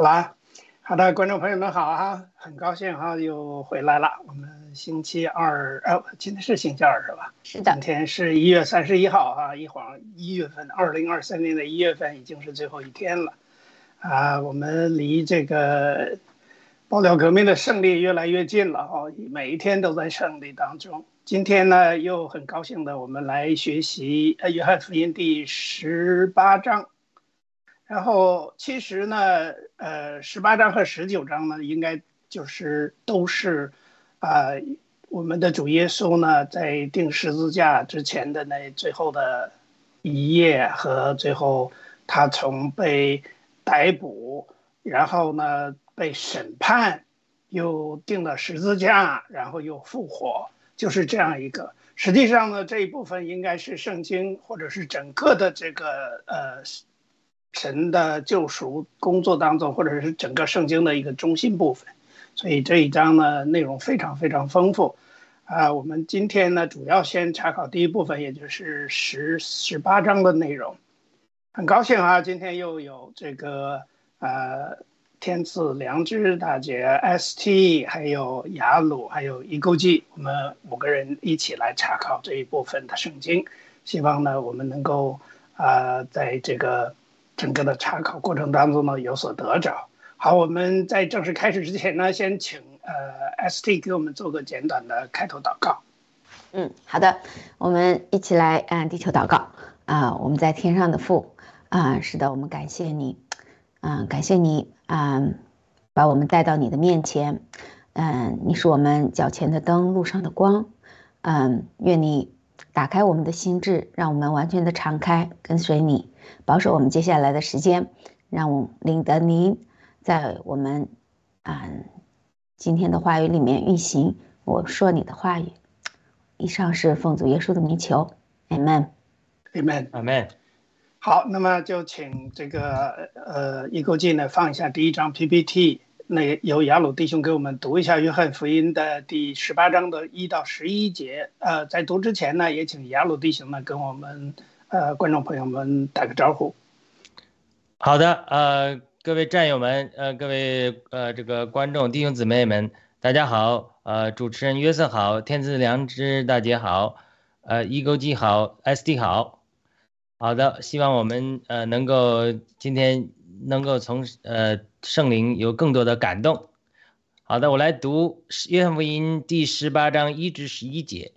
好啦，好的，观众朋友们好啊，很高兴哈又回来了。我们星期二，呃，今天是星期二是吧？是的今，天是一月三十一号啊，一晃一月份，二零二三年的一月份已经是最后一天了，啊，我们离这个爆料革命的胜利越来越近了哦，每一天都在胜利当中。今天呢，又很高兴的，我们来学习呃《约翰福音》第十八章。然后其实呢，呃，十八章和十九章呢，应该就是都是，呃，我们的主耶稣呢，在钉十字架之前的那最后的一夜和最后他从被逮捕，然后呢被审判，又钉了十字架，然后又复活，就是这样一个。实际上呢，这一部分应该是圣经或者是整个的这个呃神的救赎工作当中，或者是整个圣经的一个中心部分。所以这一章呢，内容非常非常丰富，啊，我们今天呢主要先查考第一部分，也就是十十八章的内容。很高兴啊，今天又有这个呃天赐良知大姐 ST，还有雅鲁，还有伊勾记，我们五个人一起来查考这一部分的圣经。希望呢，我们能够啊，在这个整个的查考过程当中呢有所得着。好，我们在正式开始之前呢，先请呃 ST 给我们做个简短的开头祷告。嗯，好的，我们一起来按地球祷告啊！我们在天上的父啊，是的，我们感谢你，嗯，感谢你啊，把我们带到你的面前，嗯，你是我们脚前的灯，路上的光，嗯，愿你打开我们的心智，让我们完全的敞开，跟随你，保守我们接下来的时间，让我领得您。在我们啊今天的话语里面运行，我说你的话语。以上是奉主耶稣的名求，Amen，Amen，Amen。好，那么就请这个呃易购进来放一下第一张 PPT，那由雅鲁弟兄给我们读一下约翰福音的第十八章的一到十一节。呃，在读之前呢，也请雅鲁弟兄呢跟我们呃观众朋友们打个招呼。好的，呃。各位战友们，呃，各位呃，这个观众弟兄姊妹们，大家好，呃，主持人约瑟好，天赐良知大姐好，呃，一勾记好，SD 好，好的，希望我们呃能够今天能够从呃圣灵有更多的感动。好的，我来读约翰福音第十八章一至十一节，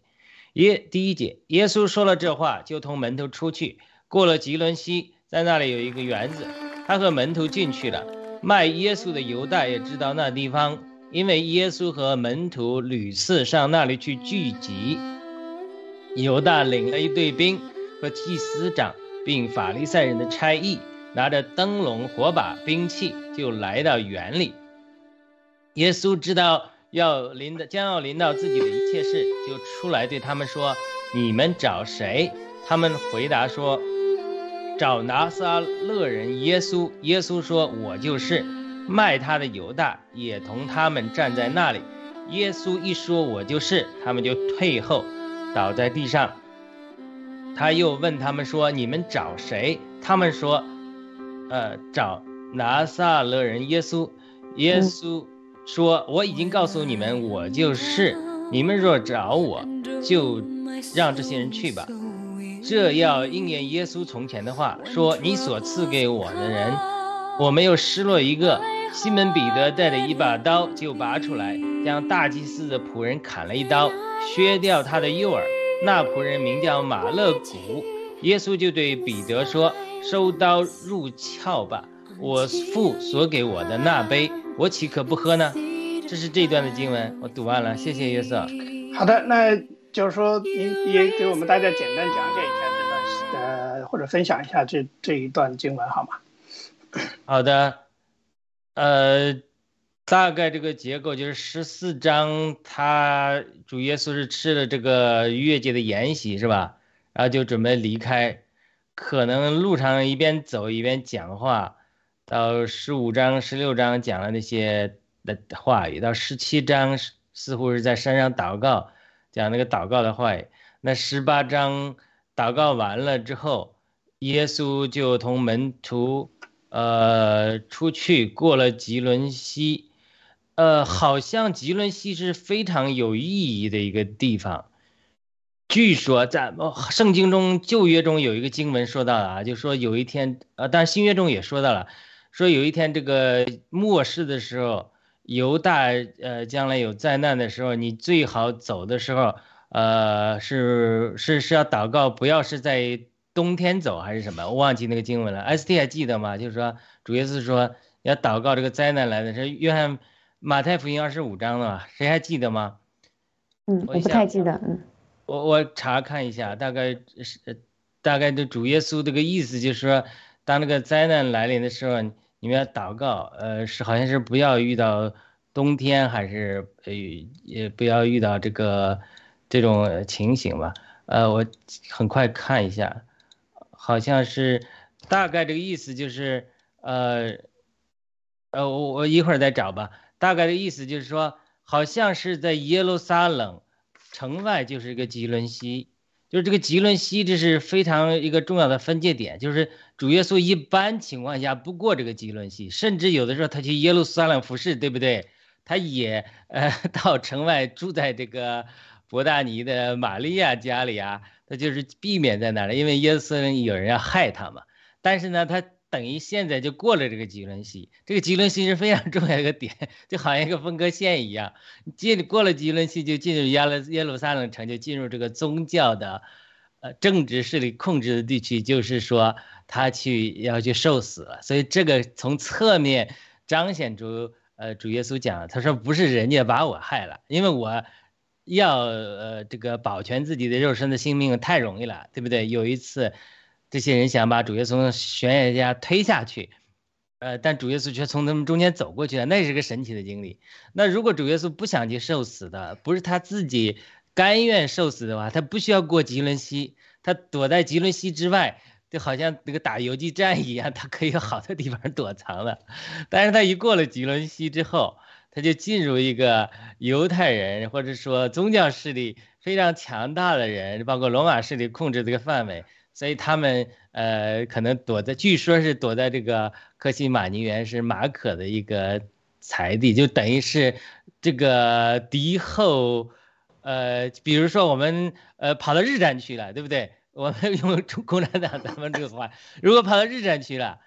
耶第一节，耶稣说了这话，就同门徒出去，过了吉伦西，在那里有一个园子。他和门徒进去了，卖耶稣的犹大也知道那地方，因为耶稣和门徒屡次上那里去聚集。犹大领了一队兵和祭司长，并法利赛人的差役，拿着灯笼、火把、兵器，就来到园里。耶稣知道要临的将要临到自己的一切事，就出来对他们说：“你们找谁？”他们回答说。找拿撒勒人耶稣，耶稣说：“我就是。”卖他的犹大也同他们站在那里。耶稣一说“我就是”，他们就退后，倒在地上。他又问他们说：“你们找谁？”他们说：“呃，找拿撒勒人耶稣。”耶稣说：“我已经告诉你们，我就是。你们若找我，就让这些人去吧。”这要应验耶稣从前的话，说：“你所赐给我的人，我没有失落一个。”西门彼得带着一把刀就拔出来，将大祭司的仆人砍了一刀，削掉他的右耳。那仆人名叫马勒古。耶稣就对彼得说：“收刀入鞘吧。我父所给我的那杯，我岂可不喝呢？”这是这段的经文，我读完了。谢谢约瑟。好的，那。就是说，您也给我们大家简单讲解一下这段，呃，或者分享一下这这一段经文好吗？好的，呃，大概这个结构就是十四章，他主耶稣是吃了这个逾越节的筵席，是吧？然后就准备离开，可能路上一边走一边讲话，到十五章、十六章讲了那些的话语，到十七章似乎是在山上祷告。讲那个祷告的话语，那十八章祷告完了之后，耶稣就同门徒，呃，出去过了吉伦西，呃，好像吉伦西是非常有意义的一个地方。据说在圣经中旧约中有一个经文说到了啊，就说有一天，呃，但新约中也说到了，说有一天这个末世的时候。犹大，呃，将来有灾难的时候，你最好走的时候，呃，是是是要祷告，不要是在冬天走还是什么？我忘记那个经文了。S T 还记得吗？就是说主耶稣说要祷告这个灾难来的是约翰马太福音二十五章的嘛？谁还记得吗？嗯，我不太记得，嗯，我我查看一下，大概是大概的主耶稣这个意思就是说，当那个灾难来临的时候，你们要祷告，呃，是好像是不要遇到冬天，还是呃也不要遇到这个这种情形吧。呃，我很快看一下，好像是大概这个意思就是，呃，呃，我我一会儿再找吧。大概的意思就是说，好像是在耶路撒冷城外就是一个吉伦西，就是这个吉伦西，这是非常一个重要的分界点，就是主耶稣一般情况下不过这个吉伦西，甚至有的时候他去耶路撒冷服侍，对不对？他也呃 到城外住在这个。伯大尼的玛利亚家里啊，他就是避免在那里，因为耶稣有人要害他嘛。但是呢，他等于现在就过了这个吉伦西，这个吉伦西是非常 重要一个点，就好像一个分割线一样。进过了吉伦西，就进入耶路耶路撒冷城，就进入这个宗教的，呃，政治势力控制的地区，就是说他去要去受死了。所以这个从侧面彰显出，呃，主耶稣讲，他说不是人家把我害了，因为我。要呃这个保全自己的肉身的性命太容易了，对不对？有一次，这些人想把主耶稣从悬崖下推下去，呃，但主耶稣却从他们中间走过去了，那是个神奇的经历。那如果主耶稣不想去受死的，不是他自己甘愿受死的话，他不需要过吉伦西，他躲在吉伦西之外，就好像那个打游击战一样，他可以有好多地方躲藏了。但是他一过了吉伦西之后，他就进入一个犹太人或者说宗教势力非常强大的人，包括罗马势力控制这个范围，所以他们呃可能躲在，据说是躲在这个克西马尼园是马可的一个财地，就等于是这个敌后，呃，比如说我们呃跑到日战区了，对不对？我们 用共产党咱们这个话，如果跑到日战区了，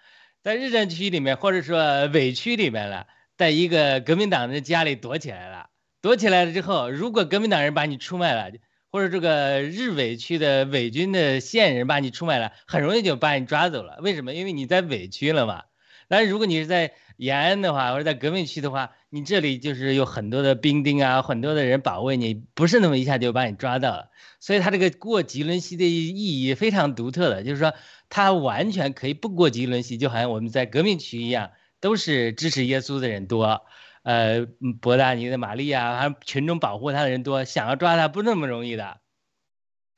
在日战区里面或者说伪区里面了。在一个革命党的家里躲起来了，躲起来了之后，如果革命党人把你出卖了，或者这个日伪区的伪军的线人把你出卖了，很容易就把你抓走了。为什么？因为你在伪区了嘛。但是如果你是在延安的话，或者在革命区的话，你这里就是有很多的兵丁啊，很多的人保卫你，不是那么一下就把你抓到了。所以他这个过吉伦西的意义非常独特的，就是说他完全可以不过吉伦西，就好像我们在革命区一样。都是支持耶稣的人多，呃，博大尼的玛丽啊，还群众保护他的人多，想要抓他不那么容易的，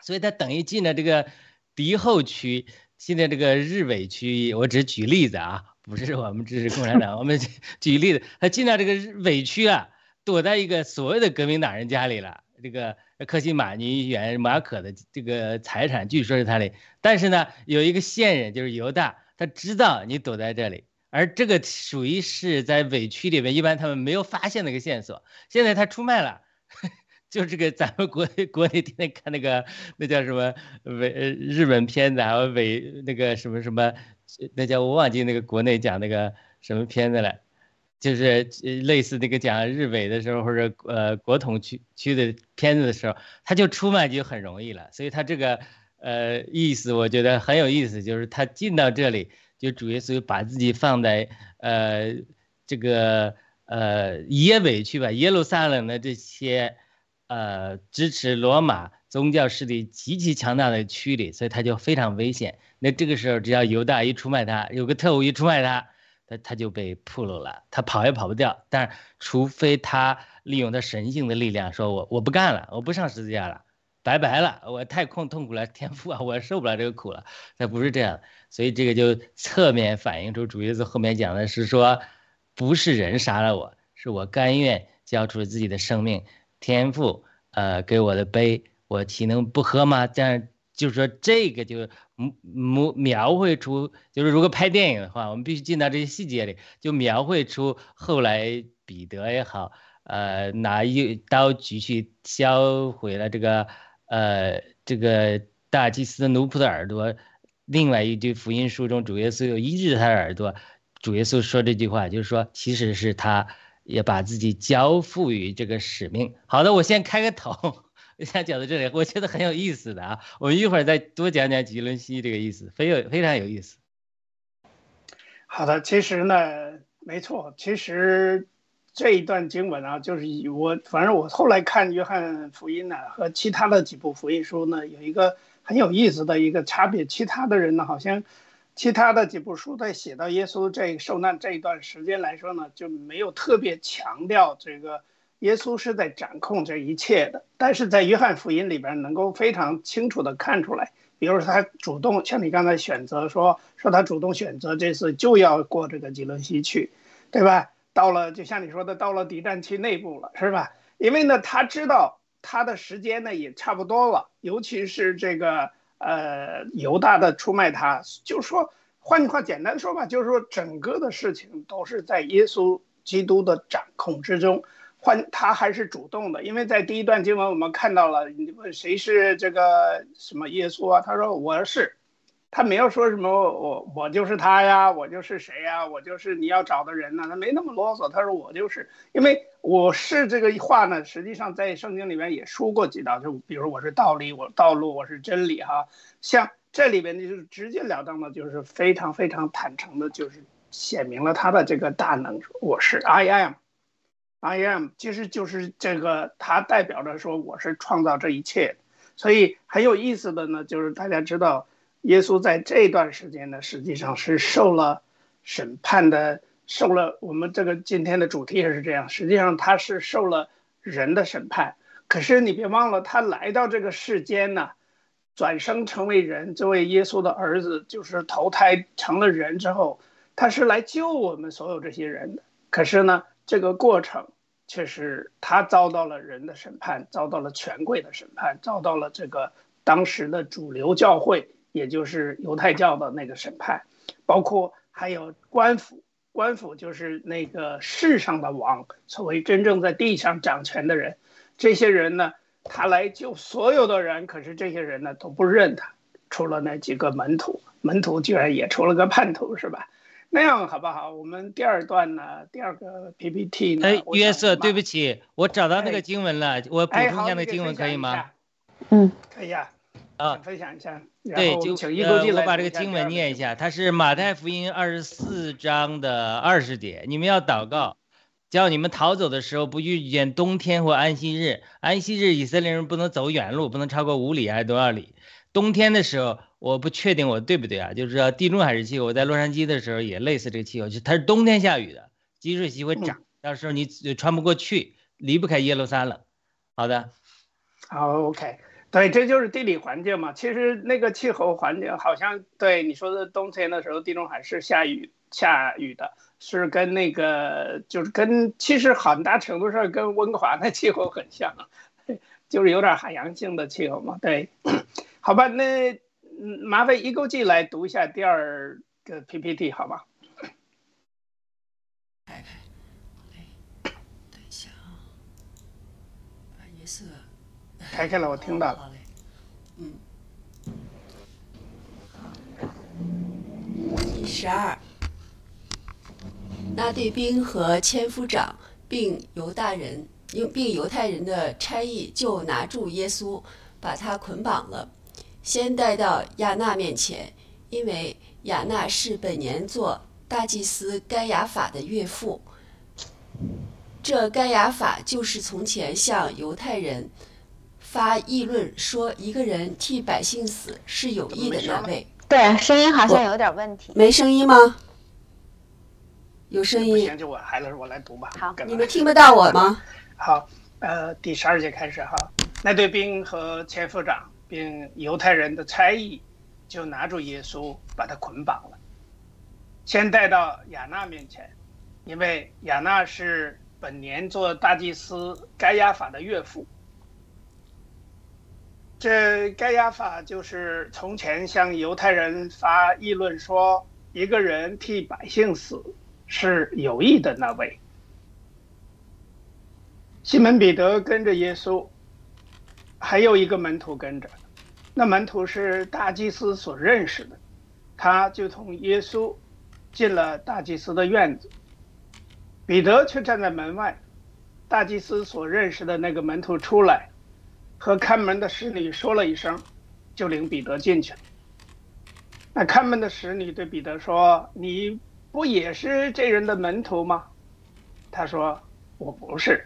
所以他等于进了这个敌后区，现在这个日伪区，我只举例子啊，不是我们支持共产党，我们 举例子，他进了这个日伪区啊，躲在一个所谓的革命党人家里了，这个克西马尼园马可的这个财产据说是他的，但是呢，有一个线人就是犹大，他知道你躲在这里。而这个属于是在委屈里面，一般他们没有发现那个线索。现在他出卖了，就这个咱们国内国内天天看那个那叫什么伪日本片子，还有伪那个什么什么，那叫我忘记那个国内讲那个什么片子了，就是类似那个讲日伪的时候或者呃国统区区的片子的时候，他就出卖就很容易了。所以他这个呃意思我觉得很有意思，就是他进到这里。就主耶稣把自己放在呃这个呃耶尾去吧，耶路撒冷的这些呃支持罗马宗教势力极其强大的区里，所以他就非常危险。那这个时候，只要犹大一出卖他，有个特务一出卖他，他他就被俘虏了，他跑也跑不掉。但，除非他利用他神性的力量，说我我不干了，我不上十字架了。拜拜了，我太痛痛苦了，天父啊，我受不了这个苦了。他不是这样，所以这个就侧面反映出主耶稣后面讲的是说，不是人杀了我，是我甘愿交出自己的生命。天父，呃，给我的杯，我岂能不喝吗？这样就是说，这个就描描绘出，就是如果拍电影的话，我们必须进到这些细节里，就描绘出后来彼得也好，呃，拿一刀举去销毁了这个。呃，这个大祭司的奴仆的耳朵，另外一句福音书中，主耶稣又医治他的耳朵。主耶稣说这句话，就是说，其实是他也把自己交付于这个使命。好的，我先开个头，我先讲到这里，我觉得很有意思的啊。我们一会儿再多讲讲吉伦西这个意思，非有非常有意思。好的，其实呢，没错，其实。这一段经文啊，就是以我反正我后来看约翰福音呢和其他的几部福音书呢，有一个很有意思的一个差别。其他的人呢，好像其他的几部书在写到耶稣这受难这一段时间来说呢，就没有特别强调这个耶稣是在掌控这一切的。但是在约翰福音里边，能够非常清楚的看出来，比如说他主动，像你刚才选择说说他主动选择这次就要过这个吉伦西去，对吧？到了，就像你说的，到了敌占区内部了，是吧？因为呢，他知道他的时间呢也差不多了，尤其是这个呃犹大的出卖他，就说换句话简单说吧，就是说整个的事情都是在耶稣基督的掌控之中。换他还是主动的，因为在第一段经文我们看到了，你问谁是这个什么耶稣啊？他说我是。他没有说什么我我就是他呀，我就是谁呀，我就是你要找的人呢。他没那么啰嗦。他说我就是，因为我是这个话呢，实际上在圣经里面也说过几道，就比如我是道理，我道路，我是真理哈。像这里边就是直截了当的，就是非常非常坦诚的，就是显明了他的这个大能。我是 I am，I am，其实就是这个，他代表着说我是创造这一切。所以很有意思的呢，就是大家知道。耶稣在这段时间呢，实际上是受了审判的，受了我们这个今天的主题也是这样。实际上他是受了人的审判，可是你别忘了，他来到这个世间呢，转生成为人，作为耶稣的儿子，就是投胎成了人之后，他是来救我们所有这些人的。可是呢，这个过程却是他遭到了人的审判，遭到了权贵的审判，遭到了这个当时的主流教会。也就是犹太教的那个审判，包括还有官府，官府就是那个世上的王，所谓真正在地上掌权的人。这些人呢，他来救所有的人，可是这些人呢都不认他，除了那几个门徒，门徒居然也出了个叛徒，是吧？那样好不好？我们第二段呢，第二个 PPT 呢？哎，约瑟，对不起，我找到那个经文了，我补充一下那个经文可以吗？嗯，可以啊。啊，分享一下。对，就呃，我把这个经文念一下，它是马太福音二十四章的二十节。你们要祷告，叫你们逃走的时候不遇见冬天或安息日。安息日以色列人不能走远路，不能超过五里还是多少里？冬天的时候，我不确定我对不对啊？就是地中海式气候，我在洛杉矶的时候也类似这个气候，就它是冬天下雨的，积水期会涨，到时候你穿不过去，离不开耶路撒冷。好的，好，OK。对，这就是地理环境嘛。其实那个气候环境好像对你说的冬天的时候，地中海是下雨下雨的，是跟那个就是跟其实很大程度上跟温哥华的气候很像，就是有点海洋性的气候嘛。对，好吧，那麻烦一勾记来读一下第二个 PPT 好吧？开开，等一下啊，把颜色。开开了，我听到了。嗯。十二，那对兵和千夫长，并犹大人，并并犹太人的差役就拿住耶稣，把他捆绑了，先带到亚纳面前，因为亚纳是本年做大祭司该亚法的岳父。这该亚法就是从前向犹太人。发议论说一个人替百姓死是有意的那位，对，声音好像有点问题，没声音吗？有声音。行，就我还是我来读吧。好，你们听不到我吗？好，呃，第十二节开始哈。那队兵和千夫长并犹太人的差役，就拿住耶稣，把他捆绑了，先带到亚纳面前，因为亚纳是本年做大祭司该亚法的岳父。这盖亚法就是从前向犹太人发议论说，一个人替百姓死是有益的那位。西门彼得跟着耶稣，还有一个门徒跟着，那门徒是大祭司所认识的，他就同耶稣进了大祭司的院子，彼得却站在门外，大祭司所认识的那个门徒出来。和看门的侍女说了一声，就领彼得进去了。那看门的侍女对彼得说：“你不也是这人的门徒吗？”他说：“我不是。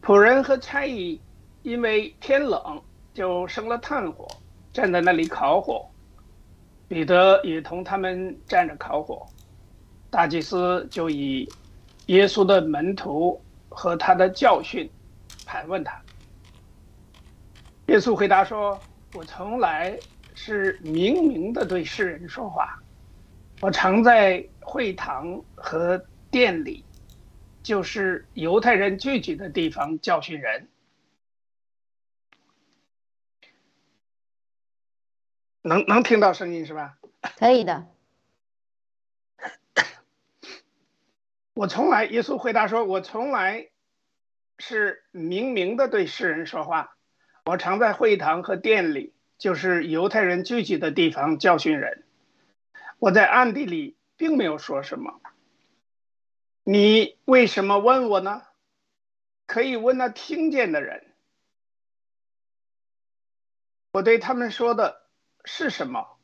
仆人和差役因为天冷，就生了炭火，站在那里烤火。彼得也同他们站着烤火。大祭司就以耶稣的门徒和他的教训盘问他。耶稣回答说：“我从来是明明的对世人说话，我常在会堂和店里。”就是犹太人聚集的地方教训人，能能听到声音是吧？可以的。我从来，耶稣回答说：“我从来是明明的对世人说话，我常在会堂和店里，就是犹太人聚集的地方教训人。我在暗地里并没有说什么。”你为什么问我呢？可以问那听见的人。我对他们说的是什么？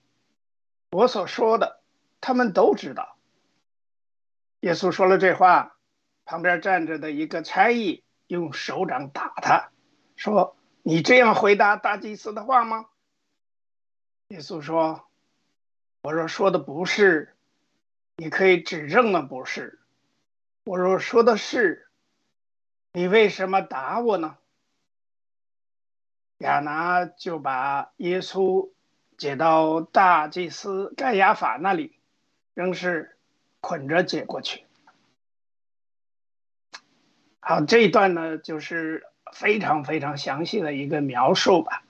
我所说的，他们都知道。耶稣说了这话，旁边站着的一个差役用手掌打他，说：“你这样回答大祭司的话吗？”耶稣说：“我若说的不是，你可以指证了不是。”我若说的是，你为什么打我呢？亚拿就把耶稣解到大祭司盖亚法那里，仍是捆着解过去。好，这一段呢，就是非常非常详细的一个描述吧，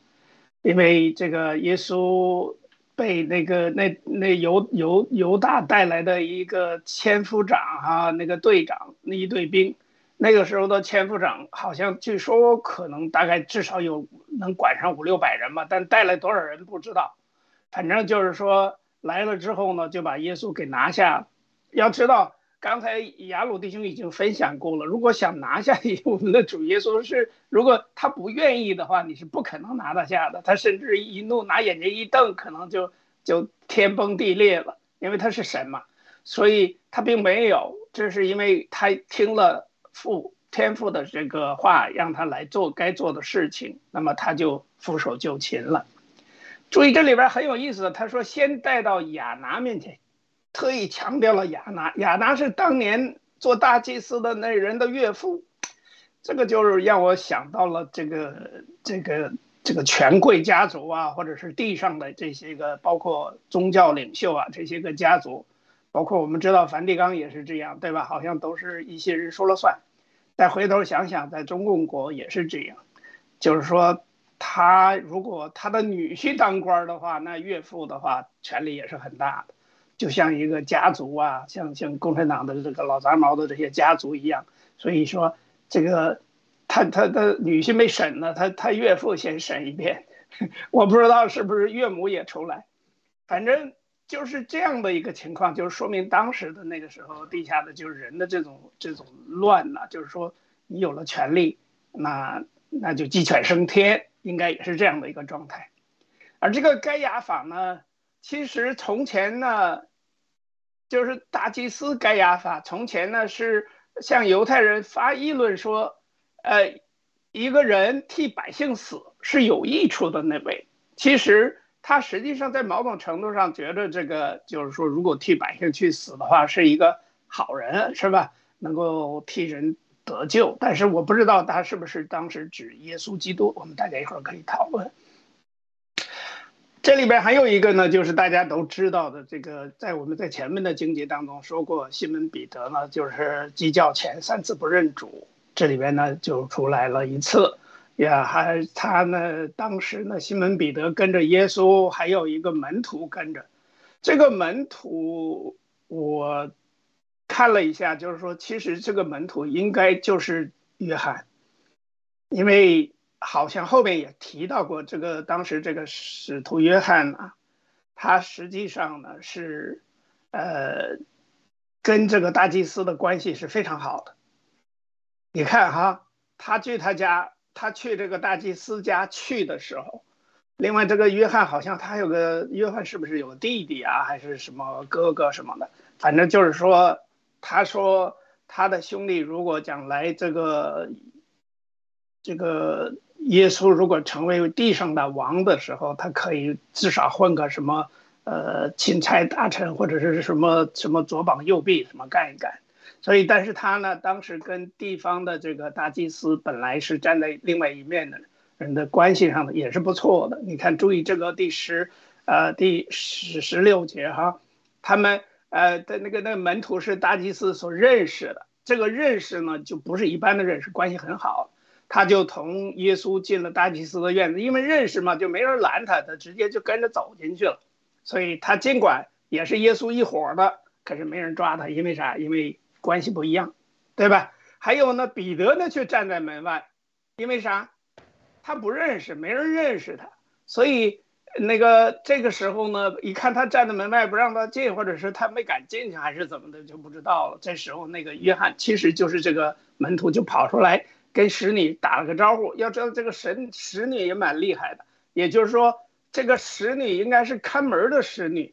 因为这个耶稣。被那个那那犹犹犹大带来的一个千夫长哈，那个队长那一队兵，那个时候的千夫长好像据说可能大概至少有能管上五六百人吧，但带来多少人不知道，反正就是说来了之后呢，就把耶稣给拿下。要知道。刚才雅鲁弟兄已经分享过了，如果想拿下我们的主耶稣是，如果他不愿意的话，你是不可能拿得下的。他甚至一怒拿眼睛一瞪，可能就就天崩地裂了，因为他是神嘛。所以他并没有，这是因为他听了父天父的这个话，让他来做该做的事情，那么他就俯首就擒了。注意这里边很有意思，他说先带到亚拿面前。特意强调了亚拿，亚拿是当年做大祭司的那人的岳父，这个就是让我想到了这个这个这个权贵家族啊，或者是地上的这些个，包括宗教领袖啊，这些个家族，包括我们知道梵蒂冈也是这样，对吧？好像都是一些人说了算。再回头想想，在中共国也是这样，就是说他如果他的女婿当官的话，那岳父的话权力也是很大的。就像一个家族啊，像像共产党的这个老杂毛的这些家族一样，所以说这个他他的女婿没审呢，他他岳父先审一遍，我不知道是不是岳母也出来，反正就是这样的一个情况，就是说明当时的那个时候地下的就是人的这种这种乱呐，就是说你有了权利，那那就鸡犬升天，应该也是这样的一个状态，而这个该亚法呢？其实从前呢，就是大祭司该亚法。从前呢是向犹太人发议论说，呃，一个人替百姓死是有益处的那位。其实他实际上在某种程度上觉得这个就是说，如果替百姓去死的话，是一个好人，是吧？能够替人得救。但是我不知道他是不是当时指耶稣基督。我们大家一会儿可以讨论。这里边还有一个呢，就是大家都知道的，这个在我们在前面的经节当中说过，西门彼得呢就是鸡叫前三次不认主，这里边呢就出来了一次，也，还他呢当时呢西门彼得跟着耶稣，还有一个门徒跟着，这个门徒我看了一下，就是说其实这个门徒应该就是约翰，因为。好像后面也提到过，这个当时这个使徒约翰呢，他实际上呢是，呃，跟这个大祭司的关系是非常好的。你看哈，他去他家，他去这个大祭司家去的时候，另外这个约翰好像他有个约翰是不是有个弟弟啊，还是什么哥哥什么的？反正就是说，他说他的兄弟如果将来这个这个耶稣如果成为地上的王的时候，他可以至少混个什么呃钦差大臣或者是什么什么左膀右臂什么干一干。所以，但是他呢，当时跟地方的这个大祭司本来是站在另外一面的人的关系上的也是不错的。你看，注意这个第十呃第十十六节哈，他们呃的那个那个门徒是大祭司所认识的，这个认识呢就不是一般的认识，关系很好。他就同耶稣进了大祭司的院子，因为认识嘛，就没人拦他，他直接就跟着走进去了。所以他尽管也是耶稣一伙的，可是没人抓他，因为啥？因为关系不一样，对吧？还有呢，彼得呢却站在门外，因为啥？他不认识，没人认识他，所以那个这个时候呢，一看他站在门外不让他进，或者是他没敢进去，还是怎么的，就不知道了。这时候那个约翰其实就是这个门徒，就跑出来跟使女打了个招呼。要知道这个神使女也蛮厉害的，也就是说这个使女应该是看门的使女。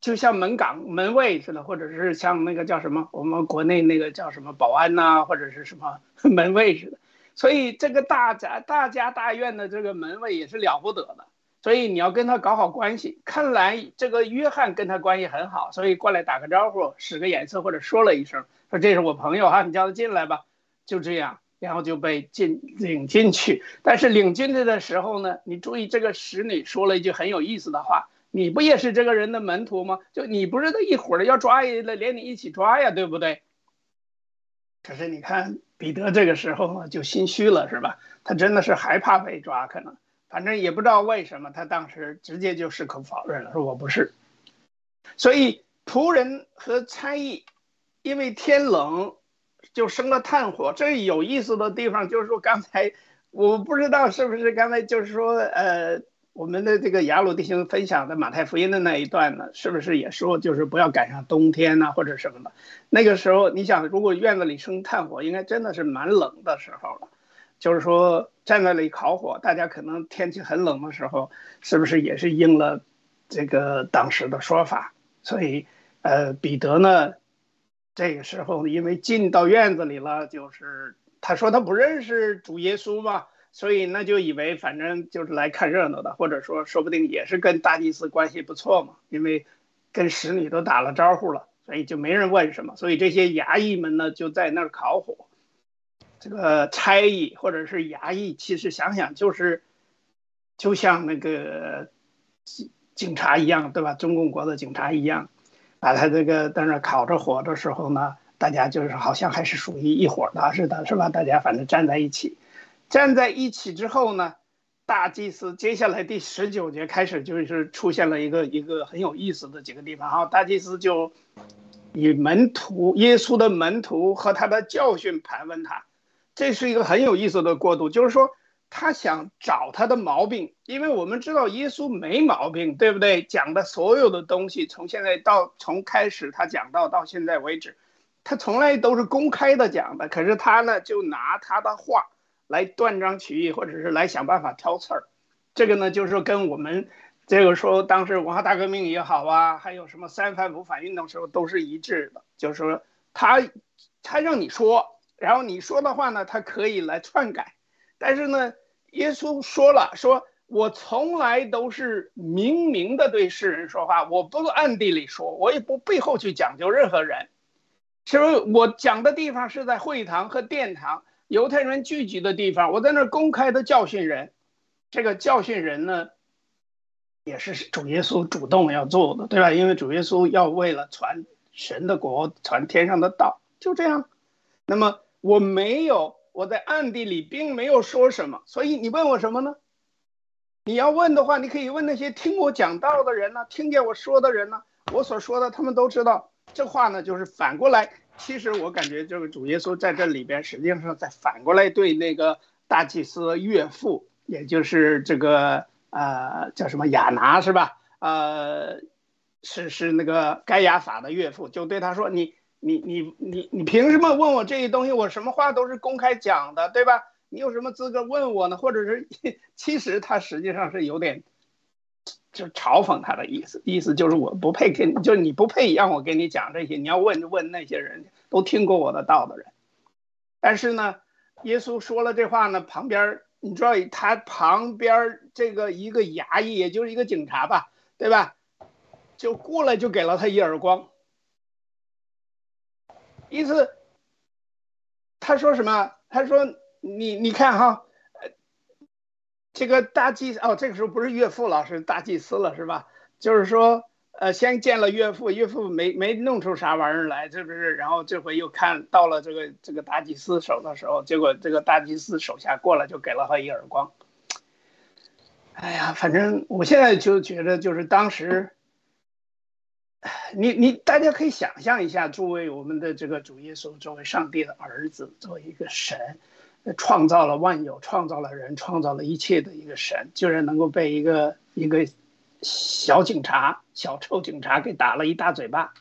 就像门岗门卫似的，或者是像那个叫什么，我们国内那个叫什么保安呐，或者是什么 门卫似的。所以这个大家大家大院的这个门卫也是了不得的。所以你要跟他搞好关系。看来这个约翰跟他关系很好，所以过来打个招呼，使个眼色或者说了一声，说这是我朋友哈，你叫他进来吧。就这样，然后就被进领进去。但是领进去的时候呢，你注意这个使女说了一句很有意思的话。你不也是这个人的门徒吗？就你不是他一伙的，要抓也连你一起抓呀，对不对？可是你看彼得这个时候，就心虚了，是吧？他真的是害怕被抓，可能反正也不知道为什么，他当时直接就矢口否认了，说我不是。所以仆人和差役因为天冷，就生了炭火。这有意思的地方就是说，刚才我不知道是不是刚才就是说，呃。我们的这个雅鲁弟兄分享的马太福音的那一段呢，是不是也说就是不要赶上冬天呐，或者什么的？那个时候，你想，如果院子里生炭火，应该真的是蛮冷的时候了。就是说，站在那里烤火，大家可能天气很冷的时候，是不是也是应了这个当时的说法？所以，呃，彼得呢，这个时候呢因为进到院子里了，就是他说他不认识主耶稣嘛。所以那就以为反正就是来看热闹的，或者说说不定也是跟大祭司关系不错嘛，因为跟使女都打了招呼了，所以就没人问什么。所以这些衙役们呢就在那儿烤火。这个差役或者是衙役，其实想想就是就像那个警警察一样，对吧？中共国的警察一样，把他这个在那烤着火的时候呢，大家就是好像还是属于一伙的似的，是吧？大家反正站在一起。站在一起之后呢，大祭司接下来第十九节开始就是出现了一个一个很有意思的几个地方哈，大祭司就以门徒耶稣的门徒和他的教训盘问他，这是一个很有意思的过渡，就是说他想找他的毛病，因为我们知道耶稣没毛病，对不对？讲的所有的东西，从现在到从开始他讲到到现在为止，他从来都是公开的讲的，可是他呢就拿他的话。来断章取义，或者是来想办法挑刺儿，这个呢，就是跟我们这个说当时文化大革命也好啊，还有什么三反五反运动时候都是一致的，就是说他他让你说，然后你说的话呢，他可以来篡改，但是呢，耶稣说了，说我从来都是明明的对世人说话，我不暗地里说，我也不背后去讲究任何人，是不是？我讲的地方是在会堂和殿堂。犹太人聚集的地方，我在那儿公开的教训人，这个教训人呢，也是主耶稣主动要做的，对吧？因为主耶稣要为了传神的国、传天上的道，就这样。那么我没有，我在暗地里并没有说什么，所以你问我什么呢？你要问的话，你可以问那些听我讲道的人呢，听见我说的人呢，我所说的他们都知道。这话呢，就是反过来。其实我感觉这个主耶稣在这里边，实际上在反过来对那个大祭司岳父，也就是这个呃叫什么亚拿是吧？呃，是是那个该亚法的岳父，就对他说：“你你你你你凭什么问我这些东西？我什么话都是公开讲的，对吧？你有什么资格问我呢？或者是 其实他实际上是有点就嘲讽他的意思，意思就是我不配跟，就是你不配让我跟你讲这些，你要问就问那些人都听过我的道的人。但是呢，耶稣说了这话呢，旁边你知道他旁边这个一个衙役，也就是一个警察吧，对吧？就过来就给了他一耳光，意思他说什么？他说你你看哈。这个大祭哦，这个时候不是岳父了，是大祭司了，是吧？就是说，呃，先见了岳父，岳父没没弄出啥玩意儿来，是不是？然后这回又看到了这个这个大祭司手的时候，结果这个大祭司手下过来就给了他一耳光。哎呀，反正我现在就觉得，就是当时，你你大家可以想象一下，作为我们的这个主耶稣，作为上帝的儿子，作为一个神。创造了万有，创造了人，创造了一切的一个神，居然能够被一个一个小警察、小臭警察给打了一大嘴巴。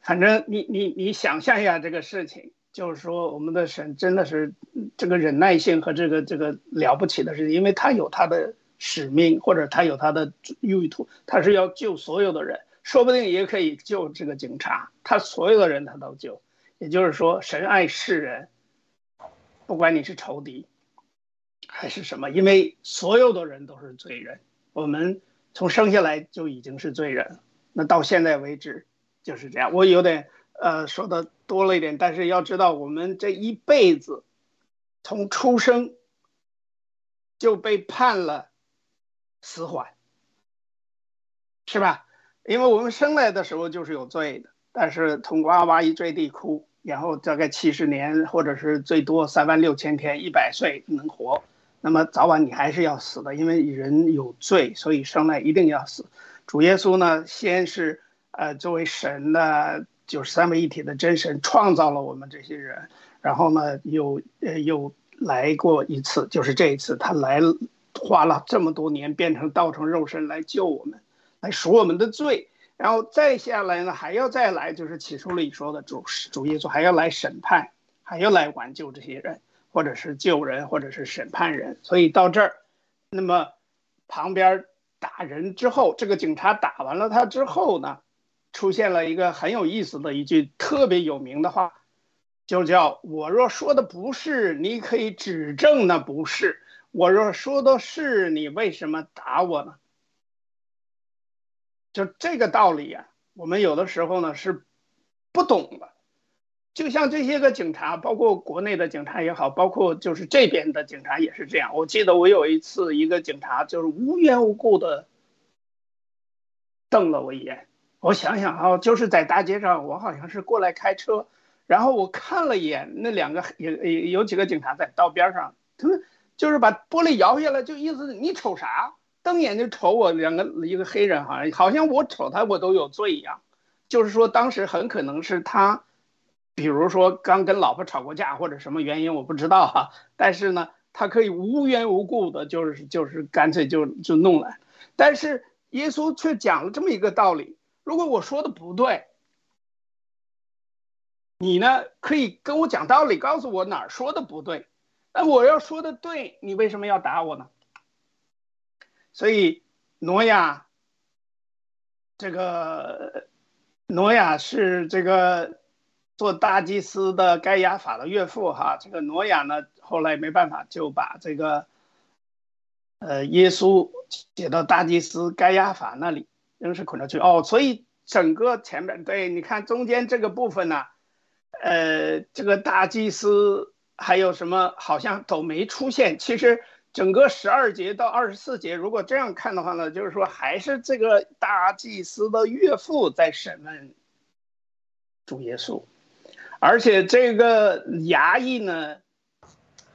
反正你你你想象一下这个事情，就是说我们的神真的是这个忍耐性和这个这个了不起的事情，因为他有他的使命，或者他有他的意图，他是要救所有的人，说不定也可以救这个警察，他所有的人他都救。也就是说，神爱世人。不管你是仇敌，还是什么，因为所有的人都是罪人，我们从生下来就已经是罪人，那到现在为止就是这样。我有点呃说的多了一点，但是要知道，我们这一辈子从出生就被判了死缓，是吧？因为我们生来的时候就是有罪的，但是从哇哇一坠地哭。然后大概七十年，或者是最多三万六千天，一百岁能活，那么早晚你还是要死的，因为人有罪，所以生来一定要死。主耶稣呢，先是呃作为神的，就是三位一体的真神，创造了我们这些人，然后呢又呃又来过一次，就是这一次他来花了这么多年，变成道成肉身来救我们，来赎我们的罪。然后再下来呢，还要再来，就是起初里说的主主耶稣还要来审判，还要来挽救这些人，或者是救人，或者是审判人。所以到这儿，那么旁边打人之后，这个警察打完了他之后呢，出现了一个很有意思的一句特别有名的话，就叫我若说的不是，你可以指证那不是；我若说的是，你为什么打我呢？就这个道理呀，我们有的时候呢是不懂的。就像这些个警察，包括国内的警察也好，包括就是这边的警察也是这样。我记得我有一次，一个警察就是无缘无故的瞪了我一眼。我想想啊，就是在大街上，我好像是过来开车，然后我看了一眼那两个有有几个警察在道边上，他们就是把玻璃摇下来，就意思你瞅啥？瞪眼睛瞅我，两个一个黑人，好像好像我瞅他我都有罪一样。就是说，当时很可能是他，比如说刚跟老婆吵过架或者什么原因，我不知道哈。但是呢，他可以无缘无故的，就是就是干脆就就弄来。但是耶稣却讲了这么一个道理：如果我说的不对，你呢可以跟我讲道理，告诉我哪儿说的不对。那我要说的对，你为什么要打我呢？所以，挪亚，这个挪亚是这个做大祭司的盖亚法的岳父哈。这个挪亚呢，后来没办法就把这个，呃，耶稣接到大祭司盖亚法那里，仍是捆着去。哦，所以整个前面对，你看中间这个部分呢，呃，这个大祭司还有什么好像都没出现。其实。整个十二节到二十四节，如果这样看的话呢，就是说还是这个大祭司的岳父在审问主耶稣，而且这个衙役呢，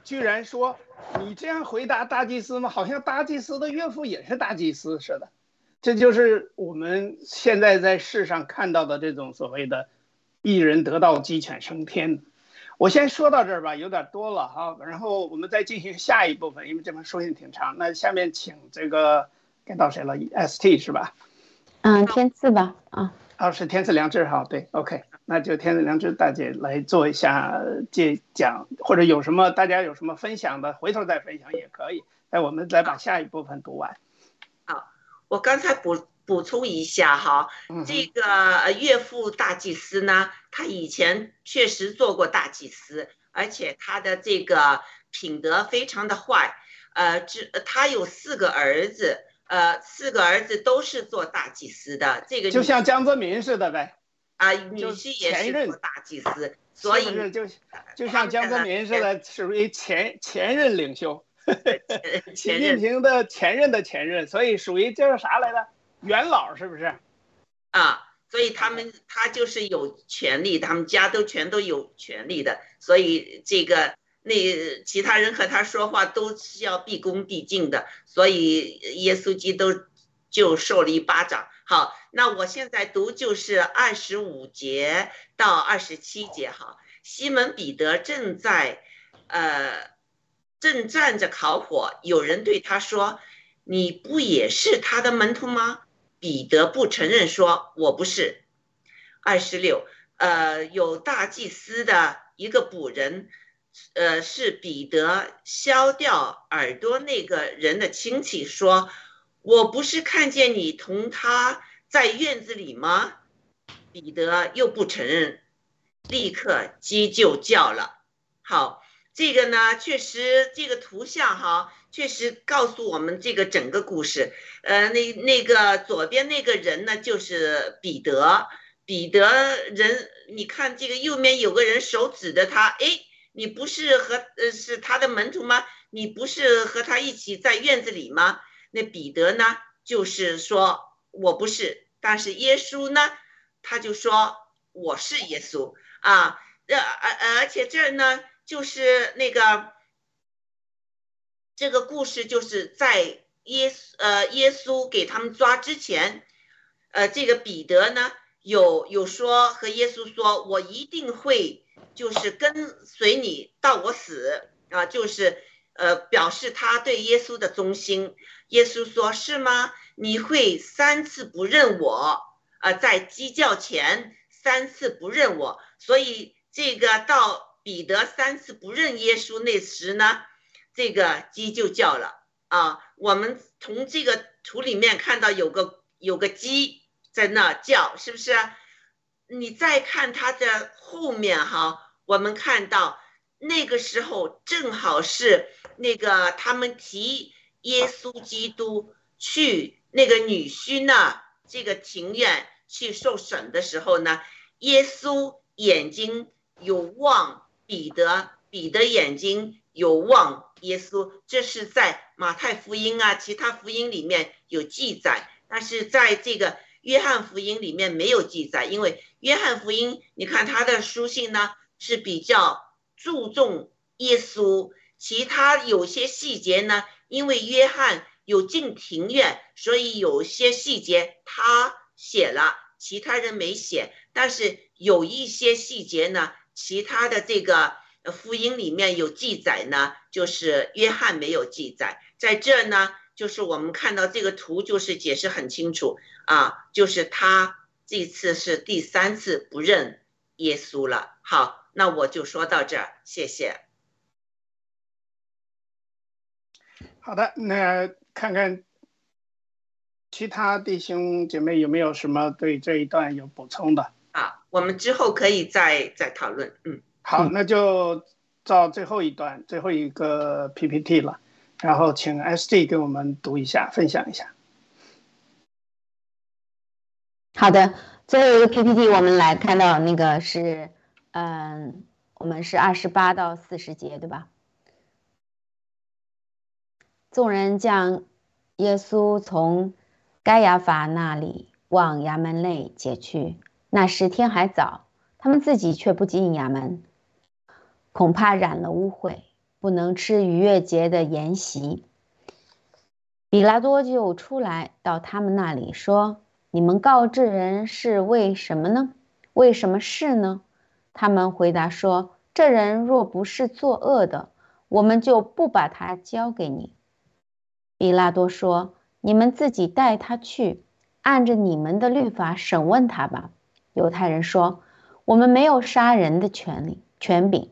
居然说你这样回答大祭司吗？好像大祭司的岳父也是大祭司似的。这就是我们现在在世上看到的这种所谓的“一人得道，鸡犬升天”。我先说到这儿吧，有点多了哈，然后我们再进行下一部分，因为这本书也挺长。那下面请这个该到谁了？ST 是吧？嗯，天赐吧。啊，哦，是天赐良知哈。对，OK，那就天赐良知大姐来做一下这讲，或者有什么大家有什么分享的，回头再分享也可以。那我们再把下一部分读完。好，我刚才补补充一下哈，嗯这个呃岳父大祭司呢，他以前确实做过大祭司，而且他的这个品德非常的坏。呃，这他有四个儿子，呃，四个儿子都是做大祭司的。这个就女像江泽民似的呗，啊，就女婿也是做大祭司，所以是不是就就像江泽民似的，属于前前任领袖，习近平的前任的前任，所以属于这是啥来着？元老是不是？啊，所以他们他就是有权利，他们家都全都有权利的，所以这个那其他人和他说话都是要毕恭毕敬的，所以耶稣基督就受了一巴掌。好，那我现在读就是二十五节到二十七节哈。西门彼得正在，呃，正站着烤火，有人对他说：“你不也是他的门徒吗？”彼得不承认说：“我不是。”二十六，呃，有大祭司的一个仆人，呃，是彼得削掉耳朵那个人的亲戚，说：“我不是看见你同他在院子里吗？”彼得又不承认，立刻鸡就叫了。好，这个呢，确实这个图像哈，确实告诉我们这个整个故事。呃，那那个左边那个人呢，就是彼得。彼得人，你看这个右面有个人手指着他，哎，你不是和呃是他的门徒吗？你不是和他一起在院子里吗？那彼得呢，就是说我不是，但是耶稣呢，他就说我是耶稣啊。呃而而且这儿呢，就是那个这个故事，就是在耶稣呃耶稣给他们抓之前，呃，这个彼得呢有有说和耶稣说，我一定会就是跟随你到我死啊，就是呃表示他对耶稣的忠心。耶稣说是吗？你会三次不认我啊，在鸡叫前三次不认我，所以这个到彼得三次不认耶稣那时呢，这个鸡就叫了啊。我们从这个图里面看到有个有个鸡在那叫，是不是？你再看它的后面哈，我们看到那个时候正好是那个他们提耶稣基督去那个女婿那这个庭院去受审的时候呢，耶稣眼睛有望彼得，彼得眼睛有望耶稣，这是在马太福音啊，其他福音里面有记载，但是在这个约翰福音里面没有记载，因为约翰福音你看他的书信呢是比较注重耶稣，其他有些细节呢，因为约翰有进庭院，所以有些细节他写了，其他人没写，但是有一些细节呢，其他的这个呃福音里面有记载呢，就是约翰没有记载，在这呢，就是我们看到这个图，就是解释很清楚啊，就是他这次是第三次不认耶稣了。好，那我就说到这儿，谢谢。好的，那看看其他弟兄姐妹有没有什么对这一段有补充的？啊，我们之后可以再再讨论。嗯，好，那就照最后一段最后一个 PPT 了，然后请 SD 给我们读一下，分享一下。好的，最后一个 PPT 我们来看到那个是，嗯，我们是二十八到四十节，对吧？众人将耶稣从该亚法那里往衙门内解去。那时天还早，他们自己却不进衙门，恐怕染了污秽，不能吃逾越节的筵席。比拉多就出来到他们那里说：“你们告这人是为什么呢？为什么事呢？”他们回答说：“这人若不是作恶的，我们就不把他交给你。”比拉多说：“你们自己带他去，按着你们的律法审问他吧。”犹太人说：“我们没有杀人的权利权柄。”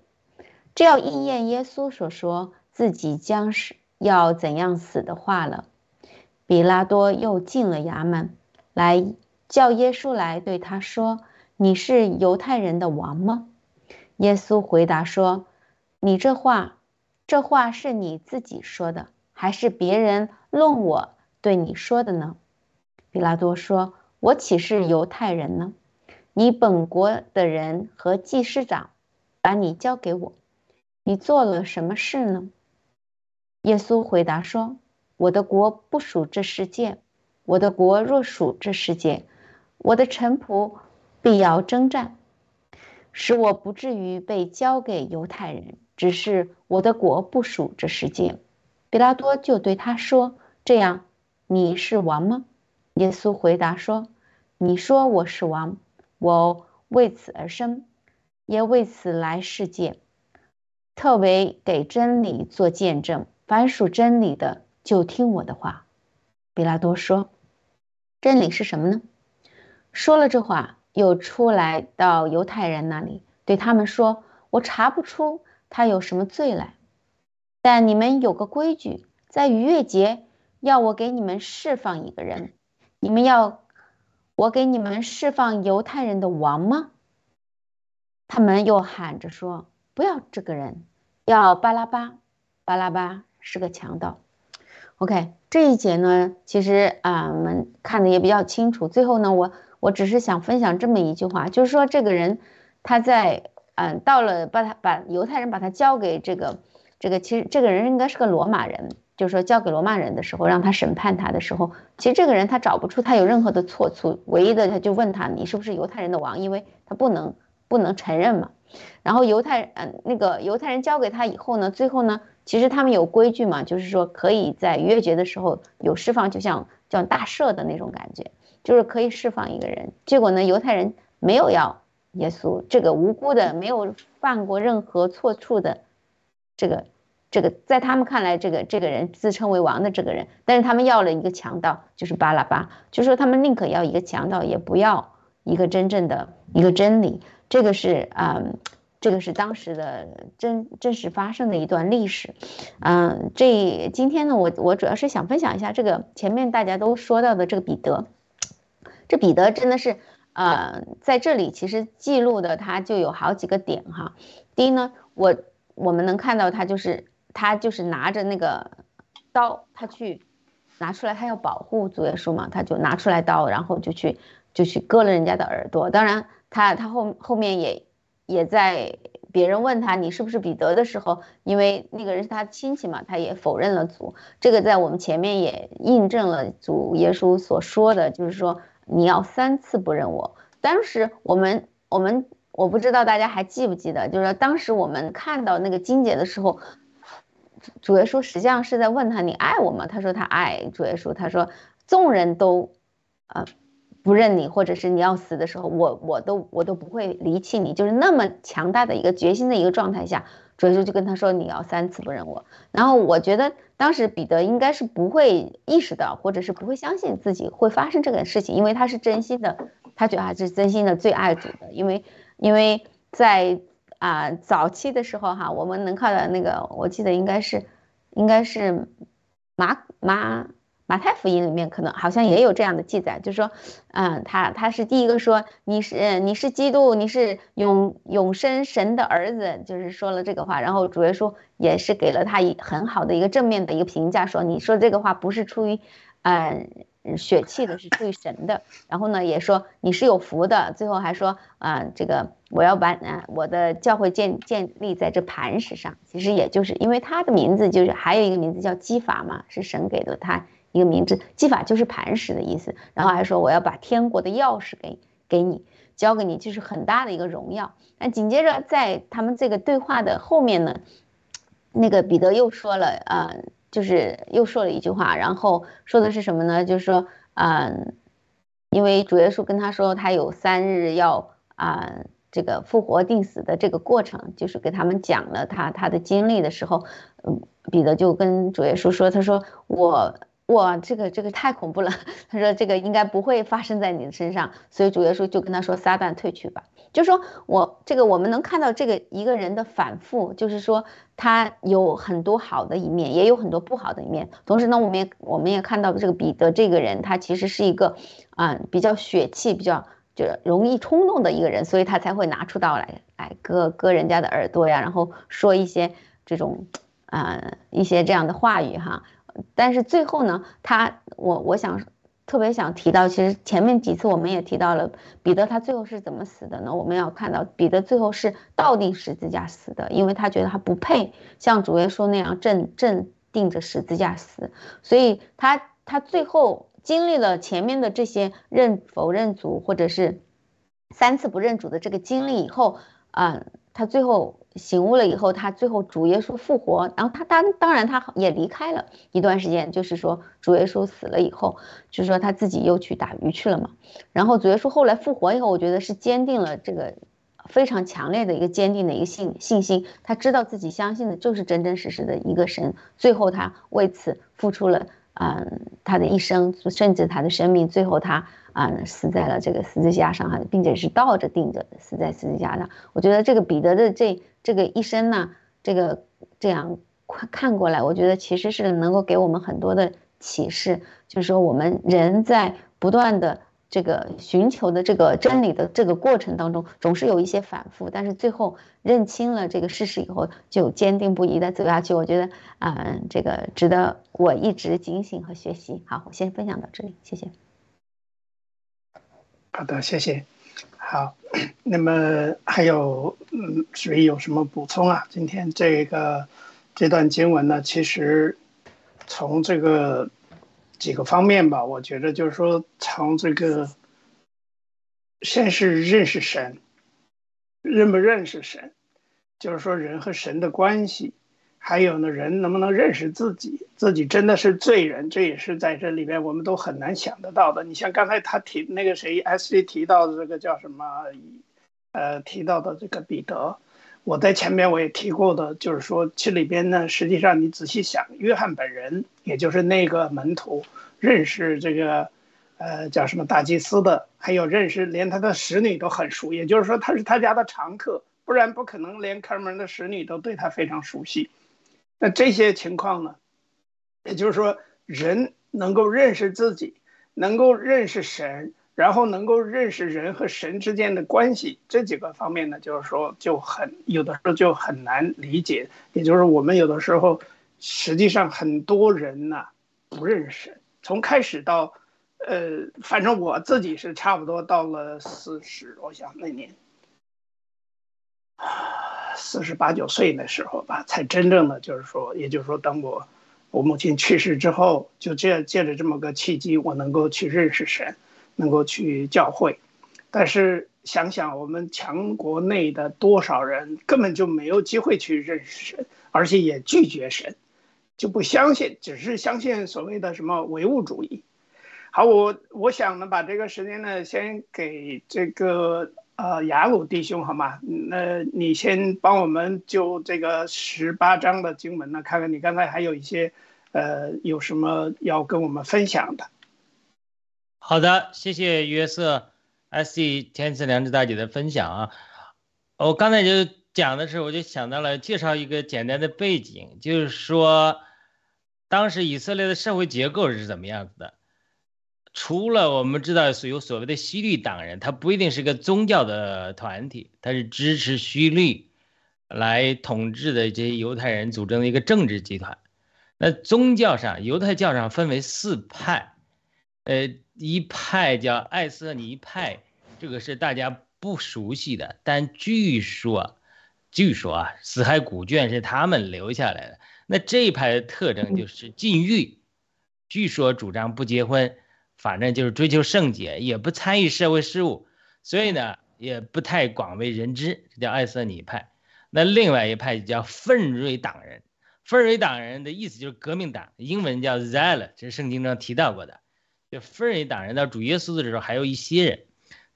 这要应验耶稣所说自己将是要怎样死的话了。比拉多又进了衙门，来叫耶稣来，对他说：“你是犹太人的王吗？”耶稣回答说：“你这话，这话是你自己说的，还是别人论我对你说的呢？”比拉多说：“我岂是犹太人呢？你本国的人和祭司长把你交给我，你做了什么事呢？”耶稣回答说：“我的国不属这世界。我的国若属这世界，我的臣仆必要征战，使我不至于被交给犹太人。只是我的国不属这世界。”比拉多就对他说：“这样，你是王吗？”耶稣回答说：“你说我是王，我为此而生，也为此来世界，特为给真理做见证。”凡属真理的，就听我的话。比拉多说：“真理是什么呢？”说了这话，又出来到犹太人那里，对他们说：“我查不出他有什么罪来，但你们有个规矩，在逾越节要我给你们释放一个人，你们要我给你们释放犹太人的王吗？”他们又喊着说：“不要这个人，要巴拉巴，巴拉巴。”是个强盗，OK，这一节呢，其实啊，我们看的也比较清楚。最后呢，我我只是想分享这么一句话，就是说这个人他在嗯，到了把他把犹太人把他交给这个这个，其实这个人应该是个罗马人，就是说交给罗马人的时候，让他审判他的时候，其实这个人他找不出他有任何的错处，唯一的他就问他你是不是犹太人的王，因为他不能不能承认嘛。然后犹太嗯那个犹太人交给他以后呢，最后呢。其实他们有规矩嘛，就是说可以在逾越节的时候有释放，就像叫大赦的那种感觉，就是可以释放一个人。结果呢，犹太人没有要耶稣这个无辜的、没有犯过任何错处的这个这个，在他们看来，这个这个人自称为王的这个人，但是他们要了一个强盗，就是巴拉巴，就说他们宁可要一个强盗，也不要一个真正的一个真理。这个是啊。这个是当时的真真实发生的一段历史，嗯，这今天呢，我我主要是想分享一下这个前面大家都说到的这个彼得，这彼得真的是，呃，在这里其实记录的他就有好几个点哈。第一呢，我我们能看到他就是他就是拿着那个刀，他去拿出来，他要保护主耶稣嘛，他就拿出来刀，然后就去就去割了人家的耳朵。当然，他他后后面也。也在别人问他你是不是彼得的时候，因为那个人是他亲戚嘛，他也否认了主。这个在我们前面也印证了主耶稣所说的，就是说你要三次不认我。当时我们我们我不知道大家还记不记得，就是说当时我们看到那个金姐的时候，主耶稣实际上是在问他你爱我吗？他说他爱主耶稣，他说众人都，呃。不认你，或者是你要死的时候，我我都我都不会离弃你，就是那么强大的一个决心的一个状态下，主耶稣就跟他说你要三次不认我。然后我觉得当时彼得应该是不会意识到，或者是不会相信自己会发生这个事情，因为他是真心的，他觉得他是真心的最爱主的，因为因为在啊早期的时候哈，我们能看到那个，我记得应该是应该是马马。马太福音里面可能好像也有这样的记载，就是说，嗯，他他是第一个说你是你是基督，你是永永生神的儿子，就是说了这个话。然后主耶稣也是给了他一很好的一个正面的一个评价，说你说这个话不是出于，嗯血气的，是出于神的。然后呢，也说你是有福的。最后还说，啊，这个我要把啊我的教会建建立在这磐石上。其实也就是因为他的名字就是还有一个名字叫基法嘛，是神给的他。一个名字，技法就是磐石的意思。然后还说我要把天国的钥匙给给你，交给你，就是很大的一个荣耀。那紧接着在他们这个对话的后面呢，那个彼得又说了，啊，就是又说了一句话，然后说的是什么呢？就是说，嗯，因为主耶稣跟他说他有三日要啊这个复活定死的这个过程，就是给他们讲了他他的经历的时候，嗯，彼得就跟主耶稣说，他说我。哇，这个这个太恐怖了。他说这个应该不会发生在你的身上，所以主耶稣就跟他说：“撒旦退去吧。”就是说我这个我们能看到这个一个人的反复，就是说他有很多好的一面，也有很多不好的一面。同时呢，我们也我们也看到这个彼得这个人，他其实是一个啊、比较血气、比较就容易冲动的一个人，所以他才会拿出刀来来割割人家的耳朵呀，然后说一些这种啊、一些这样的话语哈。但是最后呢，他我我想特别想提到，其实前面几次我们也提到了彼得他最后是怎么死的呢？我们要看到彼得最后是倒定十字架死的，因为他觉得他不配像主耶稣那样正正定着十字架死，所以他他最后经历了前面的这些认否认主或者是三次不认主的这个经历以后，啊、他最后醒悟了以后，他最后主耶稣复活，然后他当当然他也离开了一段时间，就是说主耶稣死了以后，就是说他自己又去打鱼去了嘛。然后主耶稣后来复活以后，我觉得是坚定了这个非常强烈的一个坚定的一个信信心，他知道自己相信的就是真真实实的一个神，最后他为此付出了嗯他的一生，甚至他的生命，最后他。啊，死在了这个十字架上哈，并且是倒着钉着，死在十字架上。我觉得这个彼得的这这个一生呢，这个这样看看过来，我觉得其实是能够给我们很多的启示，就是说我们人在不断的这个寻求的这个真理的这个过程当中，总是有一些反复，但是最后认清了这个事实以后，就坚定不移的走下去。我觉得啊、这个值得我一直警醒和学习。好，我先分享到这里，谢谢。好的，谢谢。好，那么还有，嗯，谁有什么补充啊？今天这个这段经文呢，其实从这个几个方面吧，我觉得就是说，从这个先是认识神，认不认识神，就是说人和神的关系，还有呢，人能不能认识自己，自己真的是罪人，这也是在这里边我们都很难想得到的。你像刚才他提那个谁 S C 提到的这个叫什么，呃，提到的这个彼得，我在前面我也提过的，就是说这里边呢，实际上你仔细想，约翰本人，也就是那个门徒，认识这个。呃，叫什么大祭司的，还有认识，连他的使女都很熟，也就是说他是他家的常客，不然不可能连看门的使女都对他非常熟悉。那这些情况呢，也就是说人能够认识自己，能够认识神，然后能够认识人和神之间的关系，这几个方面呢，就是说就很有的时候就很难理解。也就是我们有的时候，实际上很多人呢、不认识，从开始到。呃，反正我自己是差不多到了四十，我想那年四十八九岁那时候吧，才真正的就是说，也就是说，等我我母亲去世之后，就借借着这么个契机，我能够去认识神，能够去教会。但是想想我们强国内的多少人根本就没有机会去认识神，而且也拒绝神，就不相信，只是相信所谓的什么唯物主义。好，我我想呢，把这个时间呢，先给这个呃雅鲁弟兄好吗？那你先帮我们就这个十八章的经文呢，看看你刚才还有一些呃有什么要跟我们分享的。好的，谢谢约瑟 S C 天赐良知大姐的分享啊。我刚才就讲的时候，我就想到了介绍一个简单的背景，就是说当时以色列的社会结构是怎么样子的。除了我们知道有所谓的西律党人，他不一定是个宗教的团体，他是支持西律来统治的这些犹太人组成的一个政治集团。那宗教上，犹太教上分为四派，呃，一派叫艾瑟尼派，这个是大家不熟悉的，但据说，据说啊，死海古卷是他们留下来的。那这一派的特征就是禁欲，据说主张不结婚。反正就是追求圣洁，也不参与社会事务，所以呢，也不太广为人知，这叫艾瑟尼派。那另外一派叫奋锐党人，奋锐党人的意思就是革命党，英文叫 zeal，这是圣经中提到过的。就奋锐党人到主耶稣的时候还有一些人，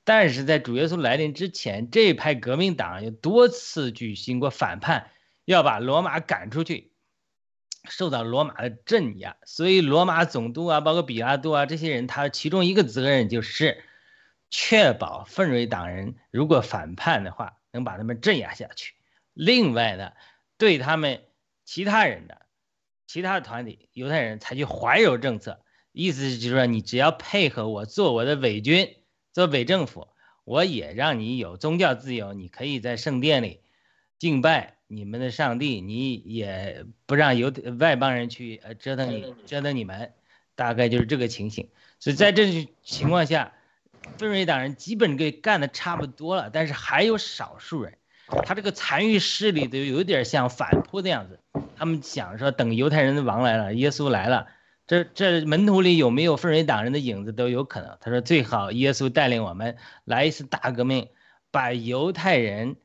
但是在主耶稣来临之前，这一派革命党又多次举行过反叛，要把罗马赶出去。受到罗马的镇压，所以罗马总督啊，包括比拉多啊这些人，他其中一个责任就是确保奋锐党人如果反叛的话，能把他们镇压下去。另外呢，对他们其他人的其他团体犹太人采取怀柔政策，意思是就是说，你只要配合我做我的伪军，做伪政府，我也让你有宗教自由，你可以在圣殿里敬拜你们的上帝，你也不让犹外邦人去呃折腾你折腾你们，大概就是这个情形。所以在这种情况下，分瑞党人基本给干的差不多了，但是还有少数人。他这个残余势力都有点像反扑的样子，他们想说等犹太人的王来了，耶稣来了，这这门徒里有没有分瑞党人的影子都有可能。他说最好耶稣带领我们来一次大革命，把犹太人，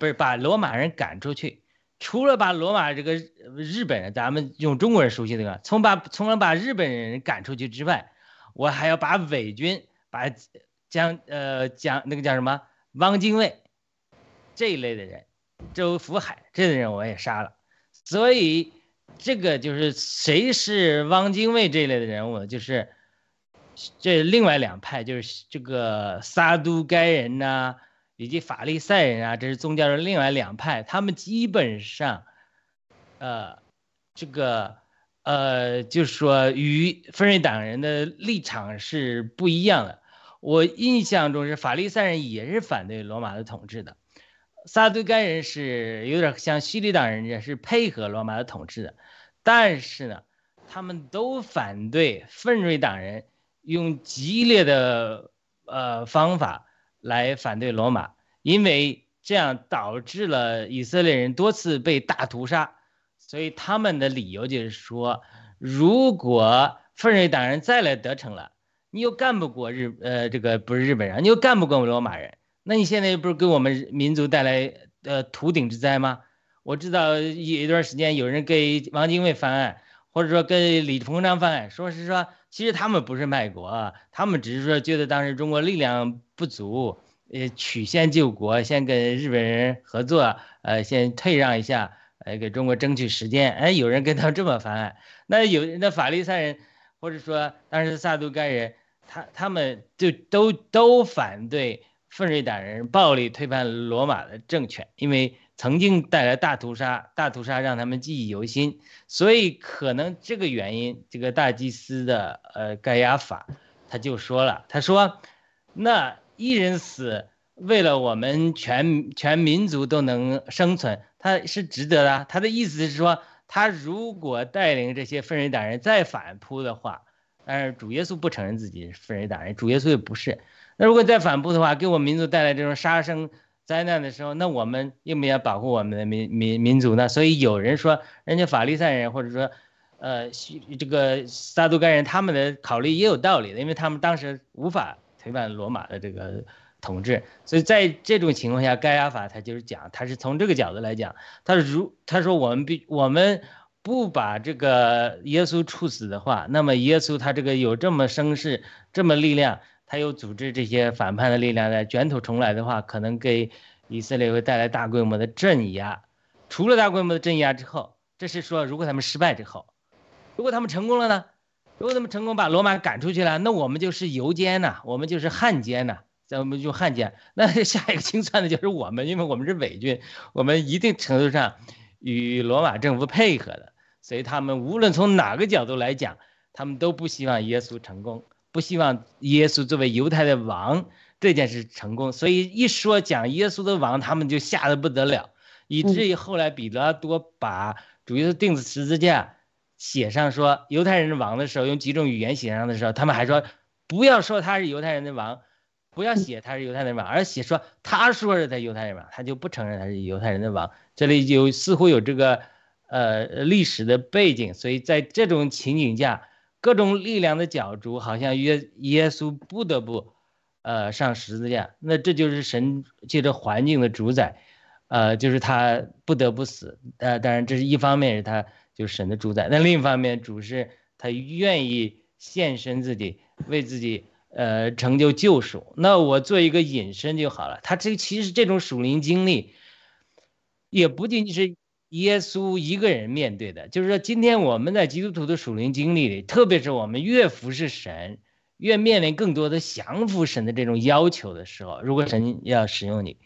不是把罗马人赶出去。除了把罗马这个日本人，咱们用中国人熟悉的个，从把从了把日本人赶出去之外，我还要把伪军，把将呃将那个叫什么汪精卫。这一类的人，周福海这类人我也杀了，所以这个就是谁是汪精卫这一类的人物，就是这另外两派，就是这个撒都该人呐，以及法利赛人啊，这是宗教的另外两派，他们基本上，呃，这个呃，就是说与分瑞党人的立场是不一样的。我印象中是法利赛人也是反对罗马的统治的。撒都该人是有点像西利党人，也是配合罗马的统治的，但是呢，他们都反对奋锐党人用激烈的呃方法来反对罗马，因为这样导致了以色列人多次被大屠杀，所以他们的理由就是说，如果奋锐党人再来得逞了，你又干不过日呃这个不是日本人，你又干不过罗马人。那你现在不是给我们民族带来呃秃顶之灾吗？我知道有一段时间有人给汪精卫翻案，或者说给李鸿章翻案，说是说其实他们不是卖国，他们只是说觉得当时中国力量不足，呃曲线救国，先跟日本人合作，呃先退让一下，呃给中国争取时间。哎，有人跟他这么翻案，那有那法利赛人，或者说当时萨都该人，他他们就都都反对。奋锐党人暴力推翻罗马的政权，因为曾经带来大屠杀，大屠杀让他们记忆犹新，所以可能这个原因，这个大祭司的呃盖亚法他就说了，他说，那一人死，为了我们全全民族都能生存，他是值得的。他的意思是说，他如果带领这些奋锐党人再反扑的话，但是主耶稣不承认自己是奋锐党人，主耶稣也不是。那如果再反扑的话，给我们民族带来这种杀生灾难的时候，那我们应不应该保护我们的民民民族呢？所以有人说，人家法利赛人或者说，呃，这个撒都该人他们的考虑也有道理的，因为他们当时无法推翻罗马的这个统治，所以在这种情况下，盖亚法他就是讲，他是从这个角度来讲，他如他说我们必我们不把这个耶稣处死的话，那么耶稣他这个有这么声势，这么力量。他又组织这些反叛的力量来卷土重来的话，可能给以色列会带来大规模的镇压。除了大规模的镇压之后，这是说如果他们失败之后，如果他们成功了呢？如果他们成功把罗马赶出去了，那我们就是游奸呐，我们就是汉奸呐，咱们就汉奸。那下一个清算的就是我们，因为我们是伪军，我们一定程度上与罗马政府配合的，所以他们无论从哪个角度来讲，他们都不希望耶稣成功。不希望耶稣作为犹太的王这件事成功，所以一说讲耶稣的王，他们就吓得不得了，以至于后来彼得多把主耶稣钉子十字架，写上说犹太人的王的时候，用几种语言写上的时候，他们还说不要说他是犹太人的王，不要写他是犹太人王，而写说他说是他犹太人王，他就不承认他是犹太人的王。这里有似乎有这个呃历史的背景，所以在这种情景下。各种力量的角逐，好像耶耶稣不得不，呃，上十字架。那这就是神借着环境的主宰，呃，就是他不得不死。呃，当然这是一方面是他就是神的主宰，那另一方面主是他愿意献身自己，为自己呃成就救赎。那我做一个隐身就好了。他这其实这种属灵经历，也不仅仅是。耶稣一个人面对的，就是说，今天我们在基督徒的属灵经历里，特别是我们越服侍神，越面临更多的降服神的这种要求的时候，如果神要使用你，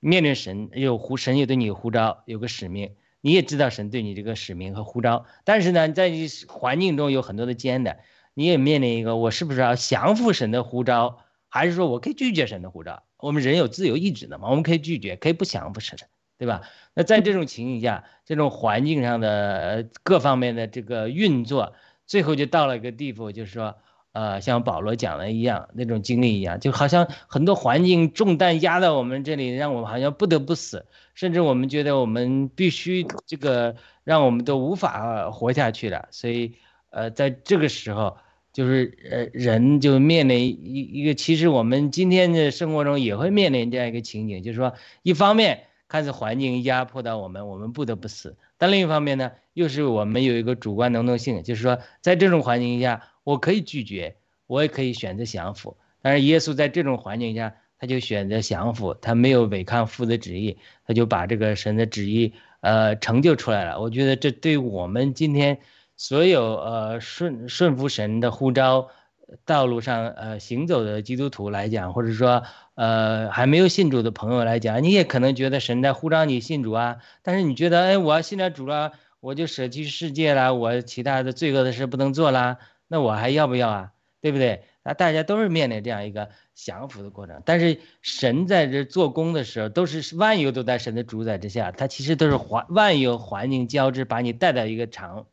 面对神有呼神也对你有呼召，有个使命，你也知道神对你这个使命和呼召，但是呢，在你环境中有很多的艰难，你也面临一个我是不是要降服神的呼召，还是说我可以拒绝神的呼召？我们人有自由意志的嘛，我们可以拒绝，可以不降服神，对吧？那在这种情形下，这种环境上的各方面的这个运作，最后就到了一个地步，就是说。呃，像保罗讲的一样，那种经历一样，就好像很多环境重担压到我们这里，让我们好像不得不死，甚至我们觉得我们必须这个，让我们都无法活下去了。所以，呃，在这个时候，就是呃，人就面临一一个，其实我们今天的生活中也会面临这样一个情景，就是说，一方面看似环境压迫到我们，我们不得不死；但另一方面呢，又是我们有一个主观能动性，就是说，在这种环境下。我可以拒绝，我也可以选择降服。但是耶稣在这种环境下，他就选择降服，他没有违抗父的旨意，他就把这个神的旨意呃成就出来了。我觉得这对我们今天所有呃顺顺服神的呼召道路上呃行走的基督徒来讲，或者说呃还没有信主的朋友来讲，你也可能觉得神在呼召你信主啊。但是你觉得，哎，我要信了主了，我就舍弃世界了，我其他的罪恶的事不能做啦。那我还要不要啊？对不对？那大家都是面临这样一个降服的过程。但是神在这做工的时候，都是万有都在神的主宰之下，他其实都是环万有环境交织，把你带到一个场，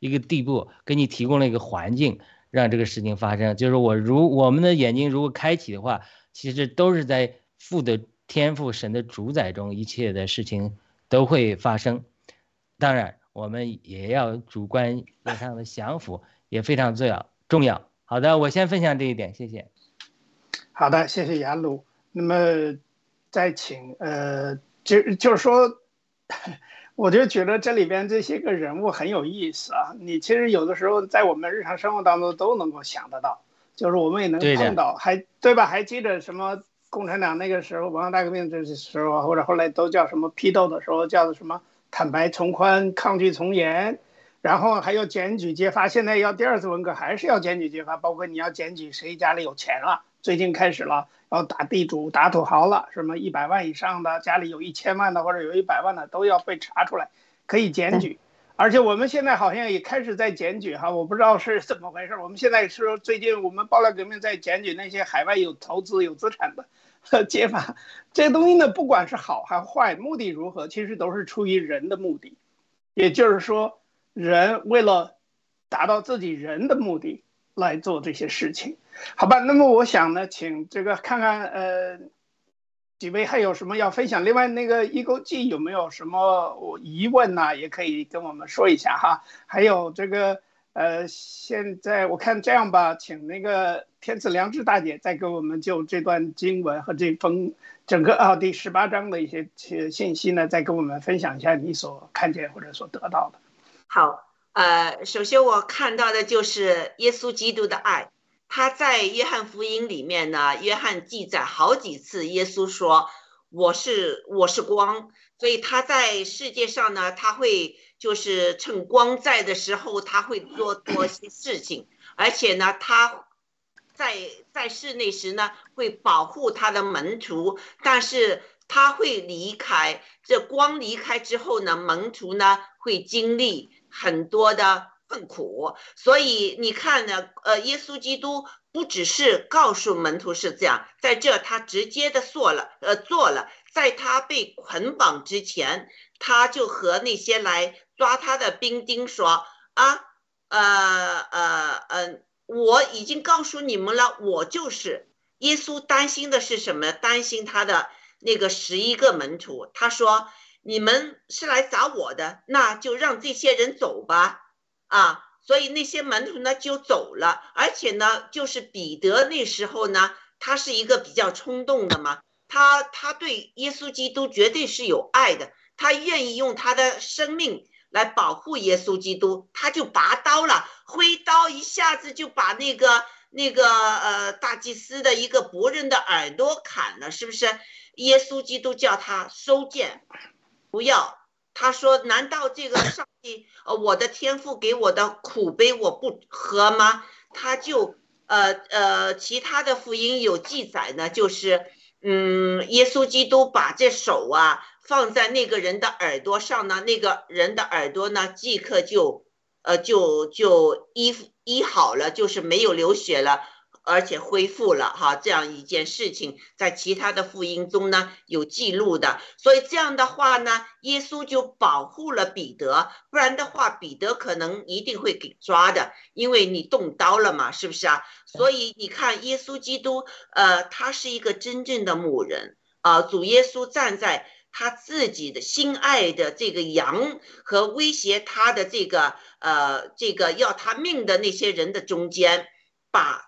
一个地步，给你提供了一个环境，让这个事情发生。就是我如我们的眼睛如果开启的话，其实都是在父的天赋神的主宰中，一切的事情都会发生。当然，我们也要主观上的降服。也非常重要，重要。好的，我先分享这一点，谢谢。好的，谢谢杨璐。那么，再请呃，就就是说，我就觉得这里边这些个人物很有意思啊。你其实有的时候在我们日常生活当中都能够想得到，就是我们也能碰到，还对吧？还记得什么共产党那个时候，文化大革命这时候，或者后来都叫什么批斗的时候，叫做什么坦白从宽，抗拒从严。然后还要检举揭发，现在要第二次文革还是要检举揭发，包括你要检举谁家里有钱了，最近开始了要打地主、打土豪了，什么一百万以上的，家里有一千万的或者有一百万的都要被查出来，可以检举。而且我们现在好像也开始在检举哈，我不知道是怎么回事。我们现在是最近我们爆料革命在检举那些海外有投资有资产的 揭发，这个东西呢，不管是好还坏，目的如何，其实都是出于人的目的，也就是说。人为了达到自己人的目的来做这些事情，好吧？那么我想呢，请这个看看呃，几位还有什么要分享？另外那个易购记有没有什么疑问呢？也可以跟我们说一下哈。还有这个呃，现在我看这样吧，请那个天赐良知大姐再给我们就这段经文和这封整个啊第十八章的一些信息呢，再跟我们分享一下你所看见或者所得到的。好，呃，首先我看到的就是耶稣基督的爱。他在约翰福音里面呢，约翰记载好几次，耶稣说：“我是我是光。”所以他在世界上呢，他会就是趁光在的时候，他会做多些事情，而且呢，他在在室内时呢，会保护他的门徒，但是。他会离开，这光离开之后呢，门徒呢会经历很多的更苦，所以你看呢，呃，耶稣基督不只是告诉门徒是这样，在这他直接的做了，呃，做了，在他被捆绑之前，他就和那些来抓他的兵丁说啊，呃呃呃，我已经告诉你们了，我就是耶稣。担心的是什么？担心他的。那个十一个门徒，他说：“你们是来找我的，那就让这些人走吧。”啊，所以那些门徒呢就走了。而且呢，就是彼得那时候呢，他是一个比较冲动的嘛，他他对耶稣基督绝对是有爱的，他愿意用他的生命来保护耶稣基督，他就拔刀了，挥刀一下子就把那个那个呃大祭司的一个仆人的耳朵砍了，是不是？耶稣基督叫他收剑，不要。他说：“难道这个上帝，呃，我的天赋给我的苦杯我不喝吗？”他就呃呃，其他的福音有记载呢，就是嗯，耶稣基督把这手啊放在那个人的耳朵上呢，那个人的耳朵呢即刻就呃就就医医好了，就是没有流血了。而且恢复了哈，这样一件事情，在其他的福音中呢有记录的，所以这样的话呢，耶稣就保护了彼得，不然的话，彼得可能一定会给抓的，因为你动刀了嘛，是不是啊？所以你看，耶稣基督，呃，他是一个真正的牧人啊，主耶稣站在他自己的心爱的这个羊和威胁他的这个呃这个要他命的那些人的中间，把。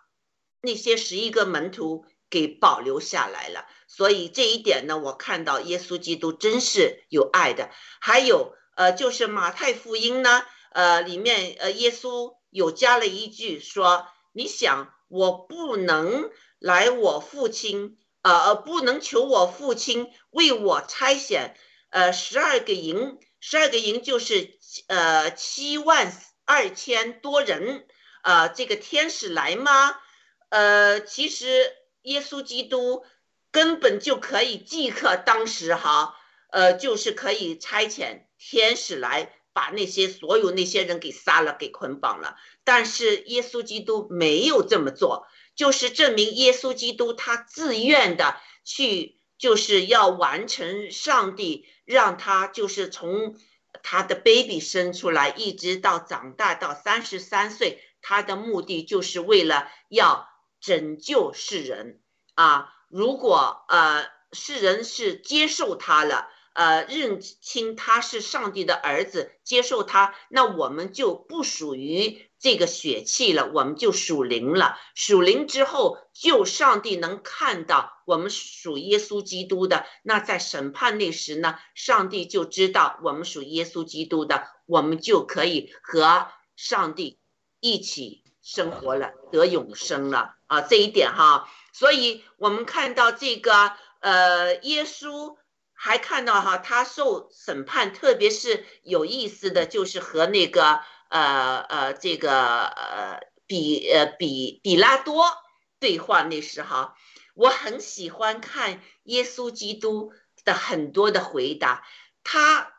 那些十一个门徒给保留下来了，所以这一点呢，我看到耶稣基督真是有爱的。还有，呃，就是马太福音呢，呃，里面呃，耶稣有加了一句说：“你想，我不能来我父亲，呃，不能求我父亲为我差遣，呃，十二个营，十二个营就是呃七万二千多人，呃，这个天使来吗？”呃，其实耶稣基督根本就可以即刻当时哈，呃，就是可以差遣天使来把那些所有那些人给杀了，给捆绑了。但是耶稣基督没有这么做，就是证明耶稣基督他自愿的去，就是要完成上帝让他就是从他的 baby 生出来，一直到长大到三十三岁，他的目的就是为了要。拯救世人啊！如果呃世人是接受他了，呃认清他是上帝的儿子，接受他，那我们就不属于这个血气了，我们就属灵了。属灵之后，就上帝能看到我们属耶稣基督的。那在审判那时呢，上帝就知道我们属耶稣基督的，我们就可以和上帝一起生活了，得永生了。啊，这一点哈，所以我们看到这个呃，耶稣还看到哈，他受审判，特别是有意思的就是和那个呃呃这个呃比呃比比拉多对话那时哈，我很喜欢看耶稣基督的很多的回答，他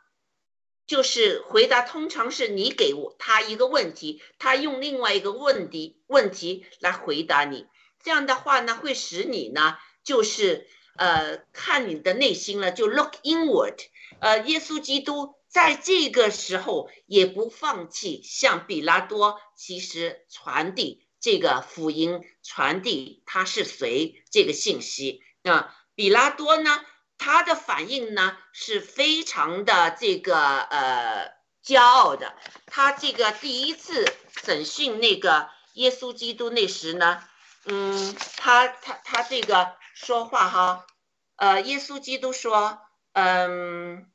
就是回答，通常是你给我他一个问题，他用另外一个问题问题来回答你。这样的话呢，会使你呢，就是呃，看你的内心了，就 look inward。呃，耶稣基督在这个时候也不放弃向比拉多，其实传递这个福音，传递他是谁这个信息。那比拉多呢，他的反应呢是非常的这个呃骄傲的。他这个第一次审讯那个耶稣基督那时呢。嗯，他他他这个说话哈，呃，耶稣基督说，嗯，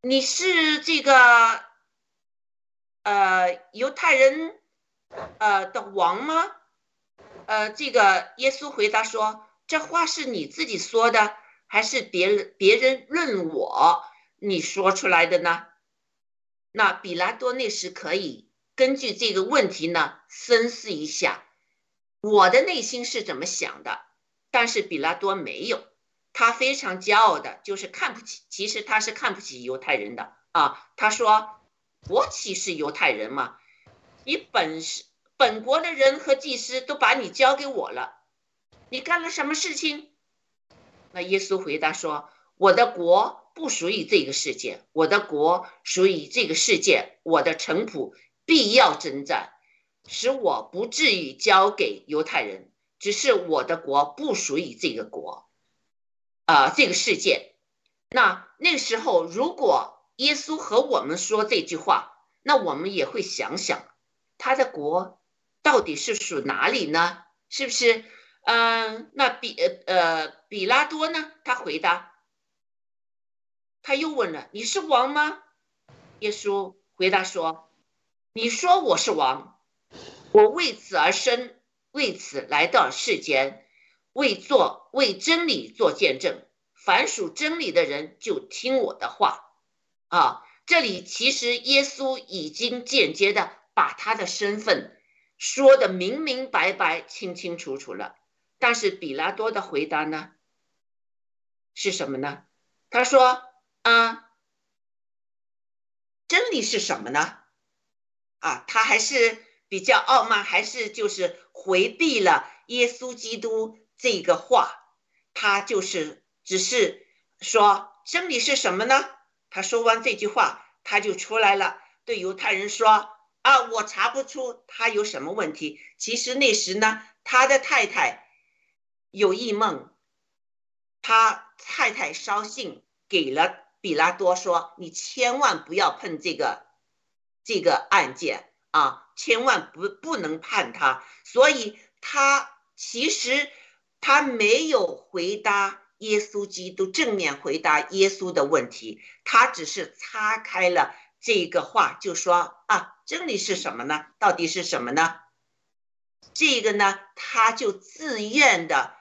你是这个呃犹太人呃的王吗？呃，这个耶稣回答说，这话是你自己说的，还是别人别人论我你说出来的呢？那比拉多那时可以。根据这个问题呢，深思一下，我的内心是怎么想的？但是比拉多没有，他非常骄傲的，就是看不起。其实他是看不起犹太人的啊。他说：“我岂是犹太人吗？你本是本国的人和祭司都把你交给我了，你干了什么事情？”那耶稣回答说：“我的国不属于这个世界，我的国属于这个世界，我的臣仆。”必要征战，使我不至于交给犹太人。只是我的国不属于这个国，啊，这个世界。那那时候，如果耶稣和我们说这句话，那我们也会想想，他的国到底是属哪里呢？是不是？嗯，那比呃呃比拉多呢？他回答，他又问了：“你是王吗？”耶稣回答说。你说我是王，我为此而生，为此来到世间，为做为真理做见证。凡属真理的人就听我的话。啊，这里其实耶稣已经间接的把他的身份说的明明白白、清清楚楚了。但是比拉多的回答呢，是什么呢？他说：“啊，真理是什么呢？啊，他还是比较傲慢，还是就是回避了耶稣基督这个话。他就是只是说真理是什么呢？他说完这句话，他就出来了，对犹太人说：啊，我查不出他有什么问题。其实那时呢，他的太太。”有异梦，他太太捎信给了比拉多说：“你千万不要碰这个这个案件啊，千万不不能判他。”所以，他其实他没有回答耶稣基督正面回答耶稣的问题，他只是擦开了这个话，就说：“啊，真理是什么呢？到底是什么呢？”这个呢，他就自愿的。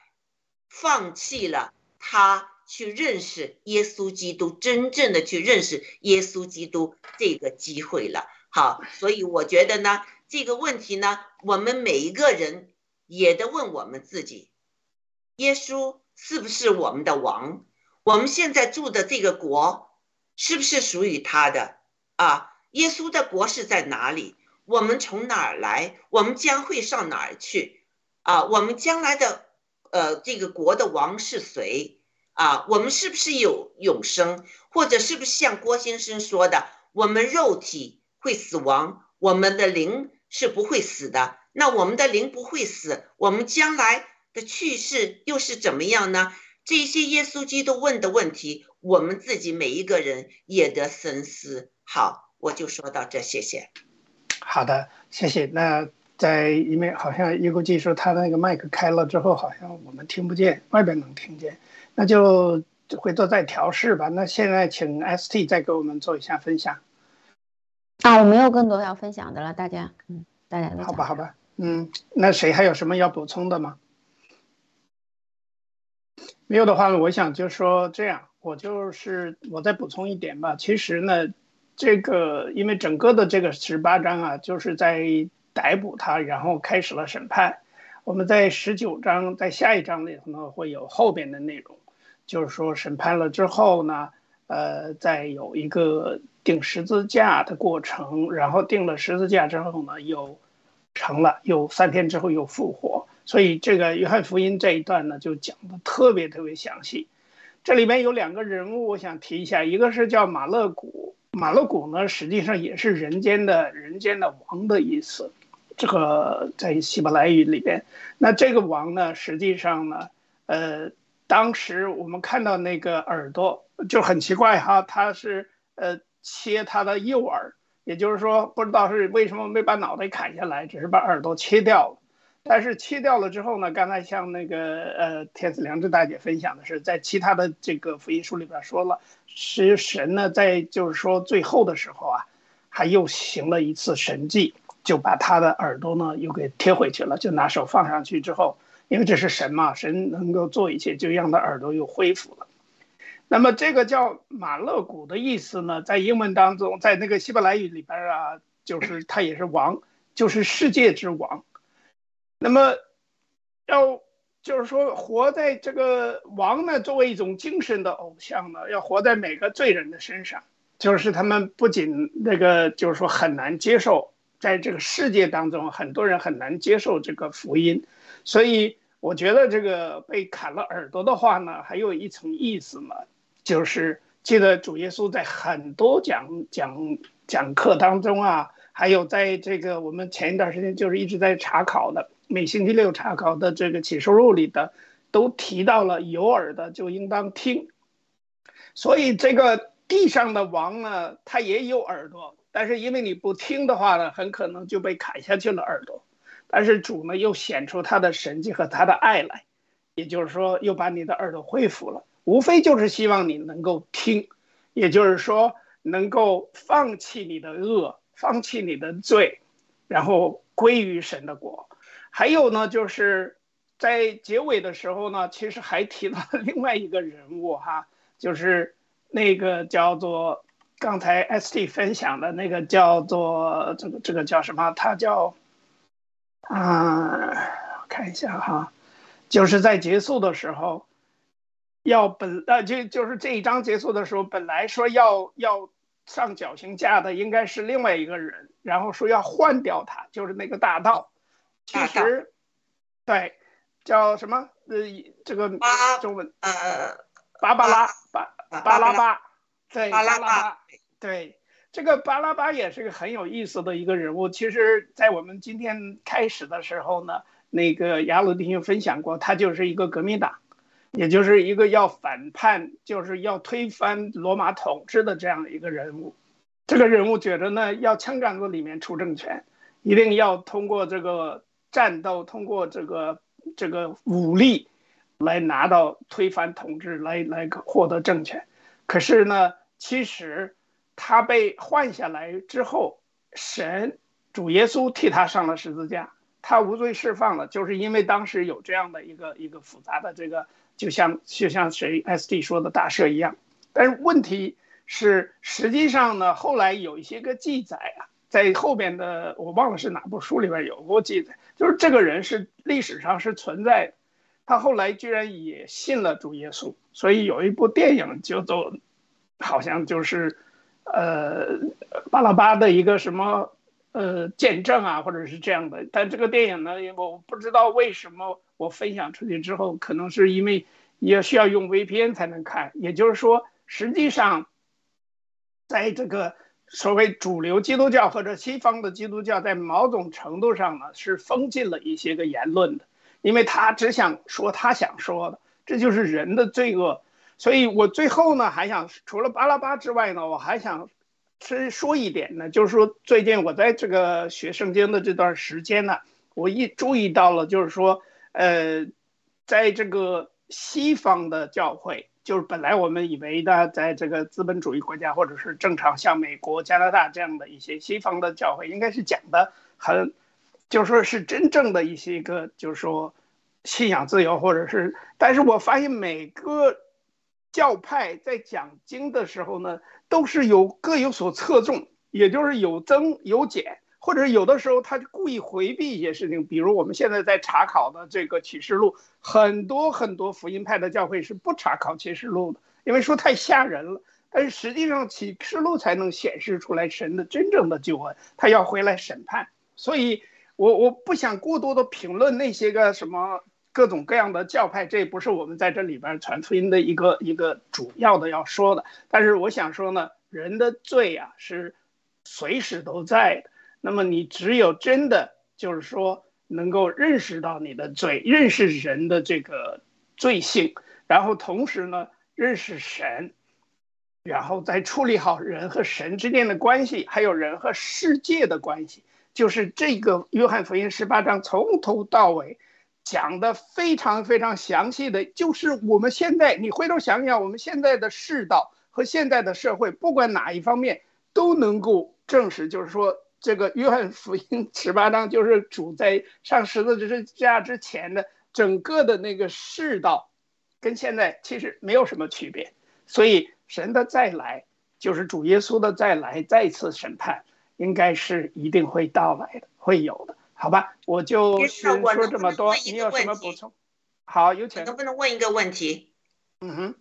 放弃了他去认识耶稣基督，真正的去认识耶稣基督这个机会了。好，所以我觉得呢，这个问题呢，我们每一个人也得问我们自己：耶稣是不是我们的王？我们现在住的这个国是不是属于他的？啊，耶稣的国是在哪里？我们从哪儿来？我们将会上哪儿去？啊，我们将来的。呃，这个国的王是谁啊？我们是不是有永生？或者是不是像郭先生说的，我们肉体会死亡，我们的灵是不会死的？那我们的灵不会死，我们将来的去世又是怎么样呢？这些耶稣基督问的问题，我们自己每一个人也得深思。好，我就说到这，谢谢。好的，谢谢。那。在因为好像一个技术，他那个麦克开了之后，好像我们听不见，外边能听见，那就回头再调试吧。那现在请 ST 再给我们做一下分享。啊，我没有更多要分享的了，大家，嗯，大家好吧，好吧，嗯，那谁还有什么要补充的吗？没有的话呢，我想就说这样，我就是我再补充一点吧。其实呢，这个因为整个的这个十八章啊，就是在。逮捕他，然后开始了审判。我们在十九章，在下一章里头呢，会有后边的内容，就是说审判了之后呢，呃，再有一个钉十字架的过程，然后钉了十字架之后呢，又成了，又三天之后又复活。所以这个约翰福音这一段呢，就讲的特别特别详细。这里面有两个人物，我想提一下，一个是叫马勒古，马勒古呢，实际上也是人间的人间的王的意思。这个在希伯来语里边，那这个王呢，实际上呢，呃，当时我们看到那个耳朵就很奇怪哈，他是呃切他的右耳，也就是说不知道是为什么没把脑袋砍下来，只是把耳朵切掉了。但是切掉了之后呢，刚才像那个呃天赐良知大姐分享的是，在其他的这个福音书里边说了，是神呢在就是说最后的时候啊，还又行了一次神迹。就把他的耳朵呢又给贴回去了，就拿手放上去之后，因为这是神嘛，神能够做一切，就让他耳朵又恢复了。那么这个叫马勒古的意思呢，在英文当中，在那个希伯来语里边啊，就是他也是王，就是世界之王。那么要就是说活在这个王呢，作为一种精神的偶像呢，要活在每个罪人的身上，就是他们不仅那个就是说很难接受。在这个世界当中，很多人很难接受这个福音，所以我觉得这个被砍了耳朵的话呢，还有一层意思嘛，就是记得主耶稣在很多讲讲讲课当中啊，还有在这个我们前一段时间就是一直在查考的每星期六查考的这个启示录里的，都提到了有耳的就应当听，所以这个地上的王呢，他也有耳朵。但是因为你不听的话呢，很可能就被砍下去了耳朵。但是主呢又显出他的神迹和他的爱来，也就是说又把你的耳朵恢复了。无非就是希望你能够听，也就是说能够放弃你的恶，放弃你的罪，然后归于神的国。还有呢，就是在结尾的时候呢，其实还提到了另外一个人物哈，就是那个叫做。刚才 ST 分享的那个叫做这个这个叫什么？他叫啊，看一下哈，就是在结束的时候，要本呃就就是这一章结束的时候，本来说要要上绞刑架的应该是另外一个人，然后说要换掉他，就是那个大盗。其实，对，叫什么？呃，这个巴中文呃，芭芭拉巴巴巴拉巴巴，对，巴拉巴巴，对，这个巴拉巴也是个很有意思的一个人物。其实，在我们今天开始的时候呢，那个雅鲁弟兄分享过，他就是一个革命党，也就是一个要反叛，就是要推翻罗马统治的这样一个人物。这个人物觉得呢，要枪杆子里面出政权，一定要通过这个战斗，通过这个这个武力来拿到推翻统治，来来获得政权。可是呢，其实他被换下来之后，神主耶稣替他上了十字架，他无罪释放了，就是因为当时有这样的一个一个复杂的这个，就像就像谁 SD 说的大赦一样。但是问题是，实际上呢，后来有一些个记载啊，在后边的我忘了是哪部书里边有过记载，就是这个人是历史上是存在的。他后来居然也信了主耶稣，所以有一部电影叫做，好像就是，呃，巴拉巴的一个什么呃见证啊，或者是这样的。但这个电影呢，我不知道为什么我分享出去之后，可能是因为也需要用 VPN 才能看。也就是说，实际上，在这个所谓主流基督教或者西方的基督教，在某种程度上呢，是封禁了一些个言论的。因为他只想说他想说的，这就是人的罪恶。所以我最后呢，还想除了巴拉巴之外呢，我还想是说一点呢，就是说最近我在这个学圣经的这段时间呢，我一注意到了，就是说，呃，在这个西方的教会，就是本来我们以为的，在这个资本主义国家或者是正常像美国、加拿大这样的一些西方的教会，应该是讲的很。就说是真正的一些个，就是说信仰自由，或者是，但是我发现每个教派在讲经的时候呢，都是有各有所侧重，也就是有增有减，或者有的时候他就故意回避一些事情。比如我们现在在查考的这个启示录，很多很多福音派的教会是不查考启示录的，因为说太吓人了。但是实际上启示录才能显示出来神的真正的救恩，他要回来审判，所以。我我不想过多的评论那些个什么各种各样的教派，这不是我们在这里边传福音的一个一个主要的要说的。但是我想说呢，人的罪啊是随时都在的。那么你只有真的就是说能够认识到你的罪，认识人的这个罪性，然后同时呢认识神，然后再处理好人和神之间的关系，还有人和世界的关系。就是这个约翰福音十八章从头到尾讲的非常非常详细的，就是我们现在你回头想想，我们现在的世道和现在的社会，不管哪一方面都能够证实，就是说这个约翰福音十八章就是主在上十字架之前的整个的那个世道，跟现在其实没有什么区别。所以神的再来就是主耶稣的再来，再次审判。应该是一定会到来的，会有的，好吧？我就先说这么多，你有什么补充？好，有请。能不能问一个问题？嗯哼，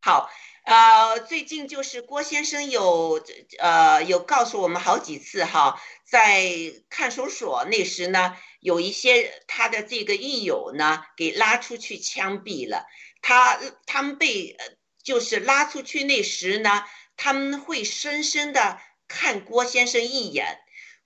好，呃，最近就是郭先生有呃有告诉我们好几次哈，在看守所那时呢，有一些他的这个狱友呢给拉出去枪毙了，他他们被就是拉出去那时呢，他们会深深的。看郭先生一眼，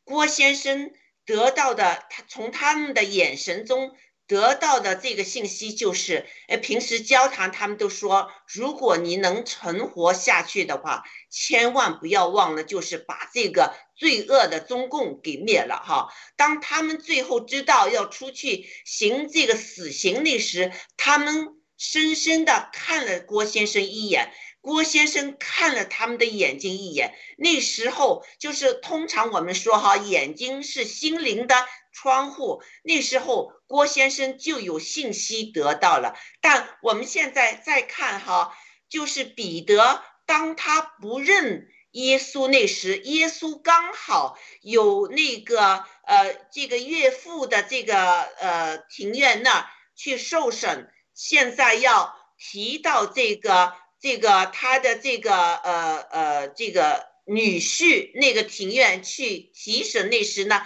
郭先生得到的，他从他们的眼神中得到的这个信息就是，哎，平时交谈他们都说，如果你能存活下去的话，千万不要忘了，就是把这个罪恶的中共给灭了哈。当他们最后知道要出去行这个死刑那时，他们深深的看了郭先生一眼。郭先生看了他们的眼睛一眼，那时候就是通常我们说哈，眼睛是心灵的窗户。那时候郭先生就有信息得到了。但我们现在再看哈，就是彼得，当他不认耶稣那时，耶稣刚好有那个呃这个岳父的这个呃庭院那儿去受审，现在要提到这个这个他的这个呃呃这个女婿那个庭院去提审那时呢，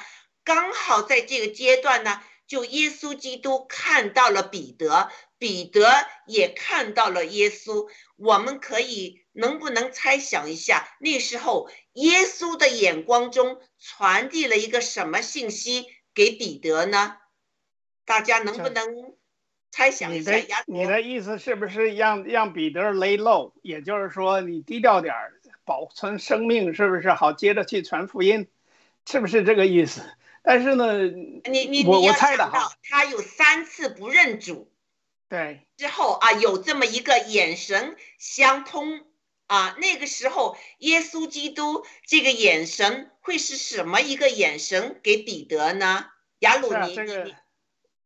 刚好在这个阶段呢，就耶稣基督看到了彼得，彼得也看到了耶稣。我们可以能不能猜想一下，那时候耶稣的眼光中传递了一个什么信息给彼得呢？大家能不能猜想一下？你的你的意思是不是让让彼得 lay low？也就是说，你低调点儿，保存生命，是不是好接着去传福音？是不是这个意思？但是呢，你你我我你要想猜的哈到，他有三次不认主对，之后啊，有这么一个眼神相通啊，那个时候耶稣基督这个眼神会是什么一个眼神给彼得呢？雅鲁尼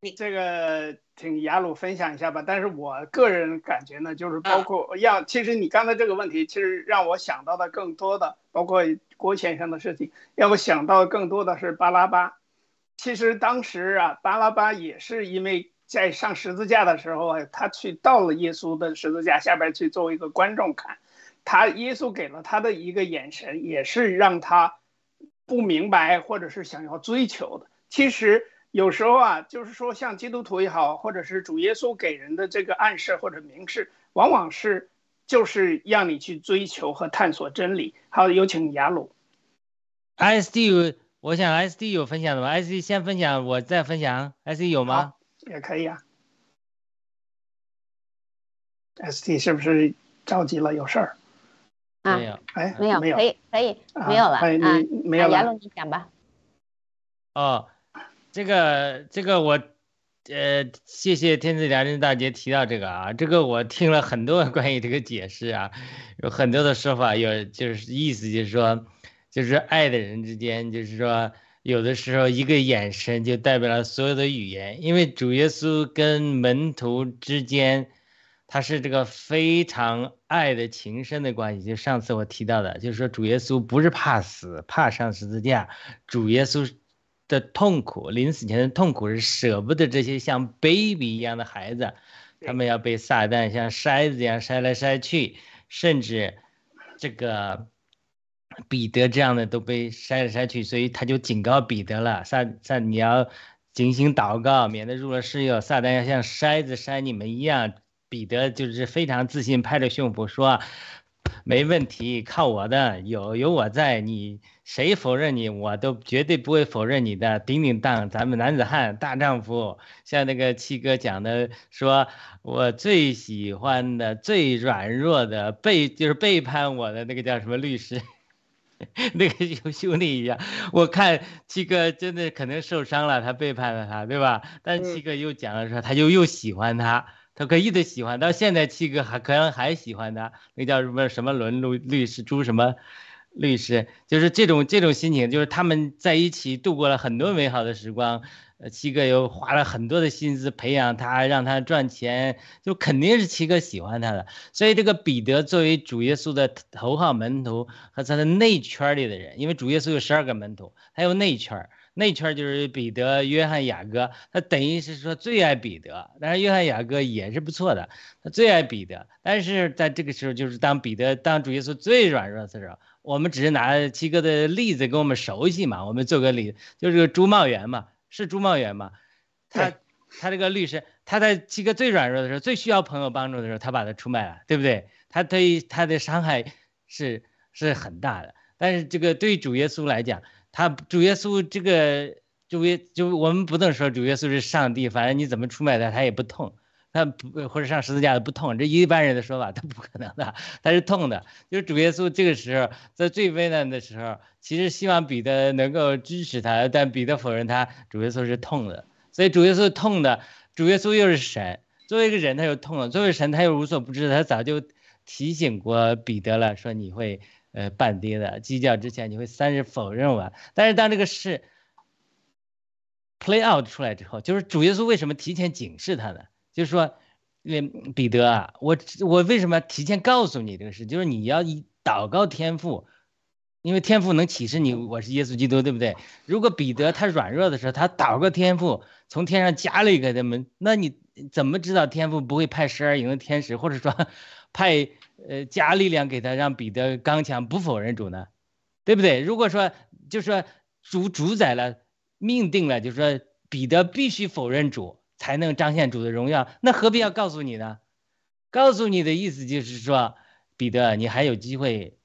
你这个请雅鲁分享一下吧。但是我个人感觉呢，就是包啊括要，其实你刚才这个问题，其实让我想到的更多的，包括郭先生的事情，让我想到更多的是巴拉巴。其实当时啊，巴拉巴也是因为在上十字架的时候啊，他去到了耶稣的十字架下边去作为一个观众看，他耶稣给了他的一个眼神，也是让他不明白或者是想要追求的。其实有时候啊，就是说像基督徒也好，或者是主耶稣给人的这个暗示或者明示，往往是就是让你去追求和探索真理。好，有请雅鲁。ISD 有，我想 ISD 有分享的吗？ISD 先分享，我再分享。ISD 有吗？也可以啊。ST 是不是着急了？有事儿？啊没有。哎，没有，没有可，以可以，啊没有了哎，啊。你没有了。啊雅鲁，你讲吧。哦，这个这个我，呃，谢谢天赐良人大姐提到这个啊，这个我听了很多 关于这个解释啊，有很多的说法，有就是意思就是说，就是爱的人之间，就是说有的时候一个眼神就代表了所有的语言，因为主耶稣跟门徒之间。他是这个非常爱的情深的关系，就上次我提到的，就是说主耶稣不是怕死，怕上十字架，主耶稣的痛苦，临死前的痛苦是舍不得这些像 baby 一样的孩子，他们要被撒旦像筛子一样筛来筛去，甚至这个彼得这样的都被筛来筛去，所以他就警告彼得了，撒撒你要警醒祷告，免得入了试诱，撒旦要像筛子筛你们一样。彼得就是非常自信，拍着胸脯说：“没问题，靠我的，有有我在，你谁否认你，我都绝对不会否认你的。顶顶当，咱们男子汉大丈夫，像那个七哥讲的，说我最喜欢的、最软弱的背，就是背叛我的那个叫什么律师。”那个有兄弟一样，我看七哥真的可能受伤了，他背叛了他，对吧？但七哥又讲了说，他就又喜欢他。他可一直喜欢，到现在七哥还可能还喜欢他，那叫什么什么伦律律师朱什么律师，就是这种这种心情，就是他们在一起度过了很多美好的时光，七哥又花了很多的心思培养他，让他赚钱，就肯定是七哥喜欢他的。所以这个彼得作为主耶稣的头号门徒和他的内圈里的人，因为主耶稣有十二个门徒，还有内圈。内圈就是彼得、约翰、雅各，他等于是说最爱彼得，但是约翰、雅各也是不错的，他最爱彼得。但是在这个时候，就是当彼得当主耶稣最软弱的时候，我们只是拿七哥的例子跟我们熟悉嘛，我们做个例，就是朱茂元嘛，是朱茂元吗，他他这个律师，他在七哥最软弱的时候，最需要朋友帮助的时候，他把他出卖了，对不对？他对他的伤害是是很大的，但是这个对主耶稣来讲。他主耶稣这个主耶就我们不能说主耶稣是上帝，反正你怎么出卖他，他也不痛，他不或者上十字架的不痛，这一般人的说法，他不可能的，他是痛的。就是主耶稣这个时候在最危难的时候，其实希望彼得能够支持他，但彼得否认他，主耶稣是痛的，所以主耶稣痛的，主耶稣又是神，作为一个人他又痛了，作为神他又无所不知，他早就提醒过彼得了，说你会。呃，半跌的鸡叫之前，你会三日否认我。但是当这个事 play out 出来之后，就是主耶稣为什么提前警示他呢？就是说，嗯，彼得啊，我我为什么提前告诉你这个事？就是你要以祷告天赋因为天父能启示你我是耶稣基督，对不对？如果彼得他软弱的时候，他祷告天父从天上加了一个他们，那你怎么知道天父不会派十二营的天使，或者说派呃加力量给他，让彼得刚强不否认主呢？对不对？如果说就说主主宰了，命定了，就是说彼得必须否认主，才能彰显主的荣耀，那何必要告诉你呢？告诉你的意思就是说，彼得，你还有机会。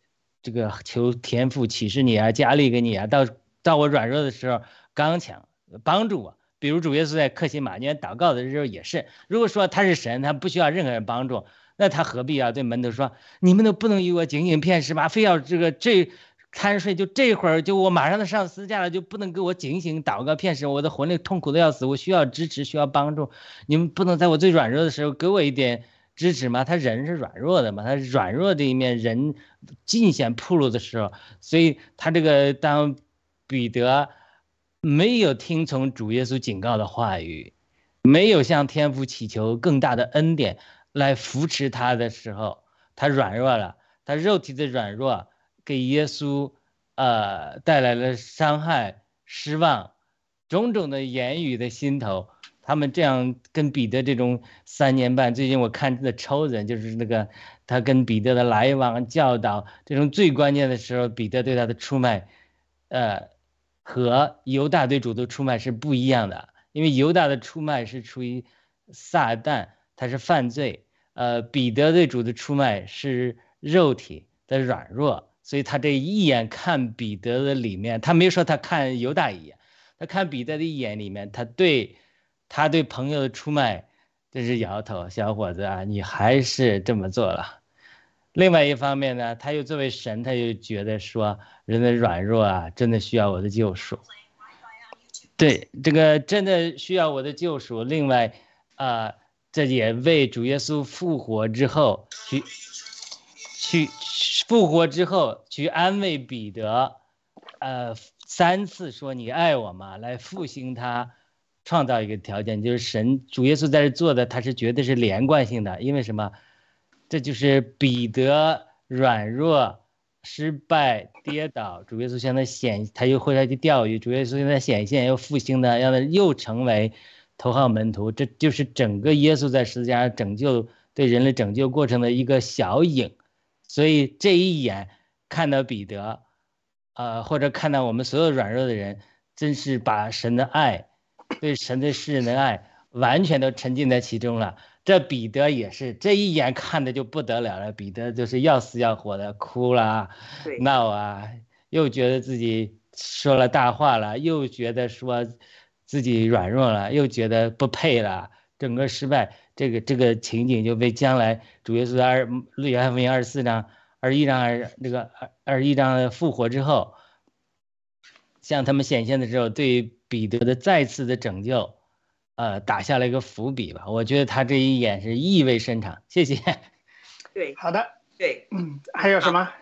这个求天赋启示你啊，加力给你啊，到到我软弱的时候刚强帮助我。比如主耶稣在克西马尼园祷告的时候也是，如果说他是神，他不需要任何人帮助，那他何必要对门徒说，你们都不能与我仅仅片是吧？非要这个这贪睡，就这会儿就我马上都上私架了，就不能给我警醒祷告片时，我的魂里痛苦的要死，我需要支持，需要帮助，你们不能在我最软弱的时候给我一点。支持吗？他人是软弱的嘛？他软弱的一面，人尽显铺路的时候，所以他这个当彼得没有听从主耶稣警告的话语，没有向天父祈求更大的恩典来扶持他的时候，他软弱了，他肉体的软弱给耶稣呃带来了伤害、失望，种种的言语的心头。他们这样跟彼得这种三年半，最近我看的超人就是那个他跟彼得的来往教导，这种最关键的时候，彼得对他的出卖，呃，和犹大对主的出卖是不一样的。因为犹大的出卖是出于撒旦，他是犯罪；呃，彼得对主的出卖是肉体的软弱，所以他这一眼看彼得的里面，他没说他看犹大一眼，他看彼得的一眼里面，他对。他对朋友的出卖，真是摇头，小伙子啊，你还是这么做了。另外一方面呢，他又作为神，他又觉得说人的软弱啊，真的需要我的救赎。对，这个真的需要我的救赎。另外，啊，这也为主耶稣复活之后去，去复活之后去安慰彼得，呃，三次说你爱我吗？来复兴他。创造一个条件，就是神主耶稣在这做的，他是绝对是连贯性的。因为什么？这就是彼得软弱、失败、跌倒，主耶稣向他显，他又回来去钓鱼，主耶稣向他显现，又复兴的，让他又成为头号门徒。这就是整个耶稣在十字架上拯救对人类拯救过程的一个小影。所以这一眼看到彼得，呃，或者看到我们所有软弱的人，真是把神的爱。对神对世人的爱完全都沉浸在其中了。这彼得也是，这一眼看的就不得了了。彼得就是要死要活的，哭了，闹啊，又觉得自己说了大话了，又觉得说自己软弱了，又觉得不配了，整个失败。这个这个情景就被将来主耶稣在二约翰福音二十四章二十一章二那个二二一章复活之后，向他们显现的时候对。彼得的再次的拯救，呃，打下了一个伏笔吧。我觉得他这一眼是意味深长。谢谢。对，好的，对，嗯，还有什么？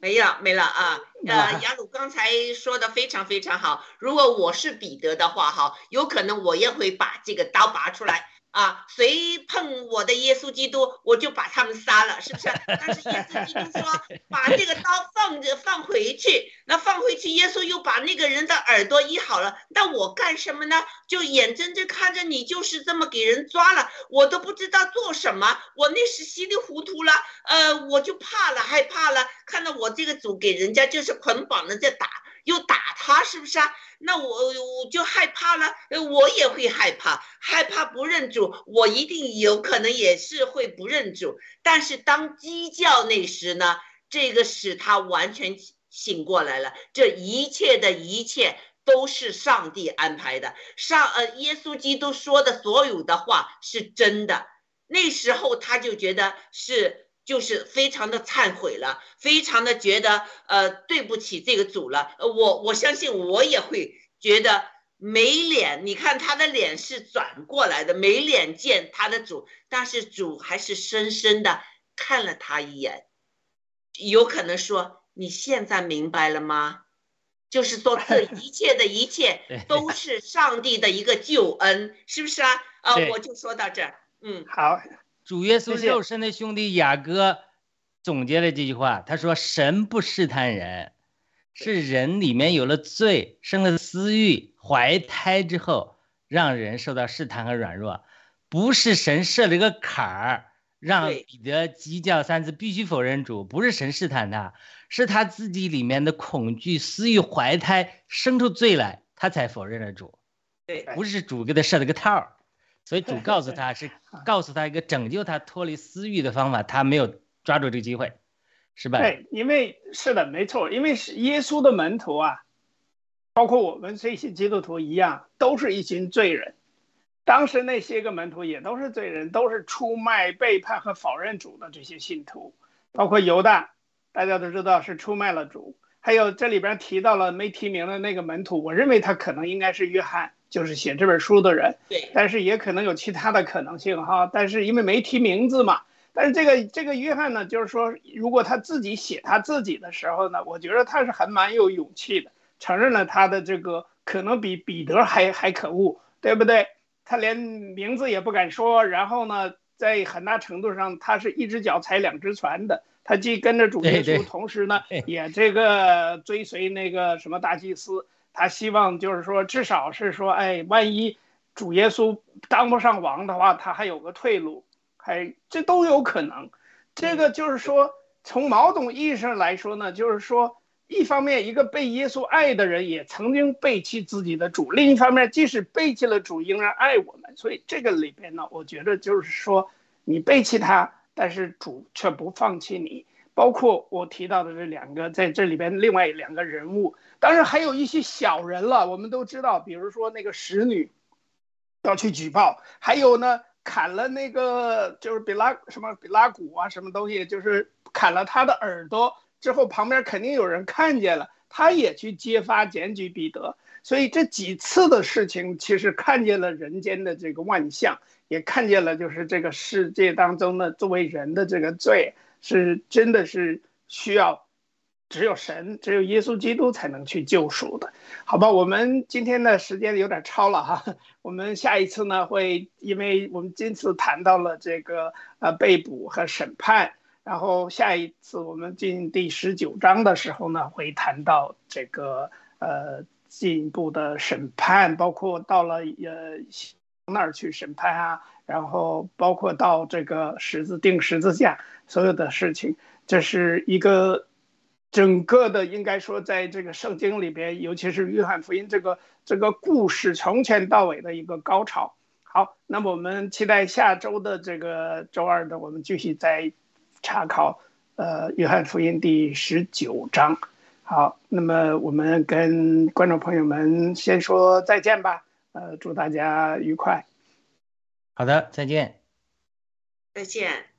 没了，没了啊。呃，雅鲁刚才说的非常非常好。如果我是彼得的话，哈，有可能我也会把这个刀拔出来。啊，谁碰我的耶稣基督，我就把他们杀了，是不是？但是耶稣基督说，把这个刀放着放回去，那放回去，耶稣又把那个人的耳朵医好了。那我干什么呢？就眼睁睁看着你就是这么给人抓了，我都不知道做什么，我那时稀里糊涂了，呃，我就怕了，害怕了，看到我这个主给人家就是捆绑的在打，又打他，是不是啊？那我我就害怕了，我也会害怕，害怕不认主，我一定有可能也是会不认主。但是当鸡叫那时呢，这个使他完全醒过来了，这一切的一切都是上帝安排的，上呃耶稣基督说的所有的话是真的。那时候他就觉得是。就是非常的忏悔了，非常的觉得呃对不起这个主了。呃，我我相信我也会觉得没脸。你看他的脸是转过来的，没脸见他的主，但是主还是深深的看了他一眼，有可能说你现在明白了吗？就是说这 一切的一切都是上帝的一个救恩，是不是啊？啊，我就说到这儿，嗯，好。主耶稣肉身的兄弟雅各总结了这句话，他说：“神不试探人，是人里面有了罪，生了私欲，怀胎之后，让人受到试探和软弱，不是神设了一个坎儿，让彼得鸡叫三次必须否认主，不是神试探他，是他自己里面的恐惧、私欲、怀胎生出罪来，他才否认了主，对。不是主给他设了个套儿，所以主告诉他是 告诉他一个拯救他脱离私欲的方法，他没有抓住这个机会，是吧？对，因为是的，没错，因为是耶稣的门徒啊，包括我们这些基督徒一样，都是一群罪人。当时那些个门徒也都是罪人，都是出卖、背叛和否认主的这些信徒，包括犹大，大家都知道是出卖了主。还有这里边提到了没提名的那个门徒，我认为他可能应该是约翰，就是写这本书的人。对但是也可能有其他的可能性哈。但是因为没提名字嘛，但是这个这个约翰呢，就是说，如果他自己写他自己的时候呢，我觉得他是很蛮有勇气的，承认了他的这个可能比彼得还还可恶，对不对？他连名字也不敢说，然后呢，在很大程度上，他是一只脚踩两只船的。他既跟着主耶稣，同时呢也这个追随那个什么大祭司。他希望就是说，至少是说，哎，万一主耶稣当不上王的话，他还有个退路，还这都有可能。这个就是说，从某种意义上来说呢，就是说，一方面一个被耶稣爱的人也曾经背弃自己的主，另一方面，即使背弃了主，仍然爱我们。所以这个里边呢，我觉得就是说，你背弃他，但是主却不放弃你。包括我提到的这两个，在这里边另外两个人物，当然还有一些小人了。我们都知道，比如说那个使女要去举报，还有呢砍了那个就是比拉什么比拉古啊什么东西，就是砍了他的耳朵之后，旁边肯定有人看见了，他也去揭发检举彼得。所以这几次的事情，其实看见了人间的这个万象，也看见了就是这个世界当中的作为人的这个罪，是真的是需要只有神，只有耶稣基督才能去救赎的，好吧？我们今天的时间有点超了哈，我们下一次呢会，因为我们今次谈到了这个呃被捕和审判，然后下一次我们进第十九章的时候呢会谈到这个呃进一步的审判，包括到了呃那儿去审判啊，然后包括到这个十字钉十字架所有的事情，这是一个整个的应该说在这个圣经里边，尤其是约翰福音这个这个故事从前到尾的一个高潮。好，那么我们期待下周的这个周二的，我们继续再查考呃约翰福音第十九章。好，那么我们跟观众朋友们先说再见吧。呃，祝大家愉快。好的，再见。再见。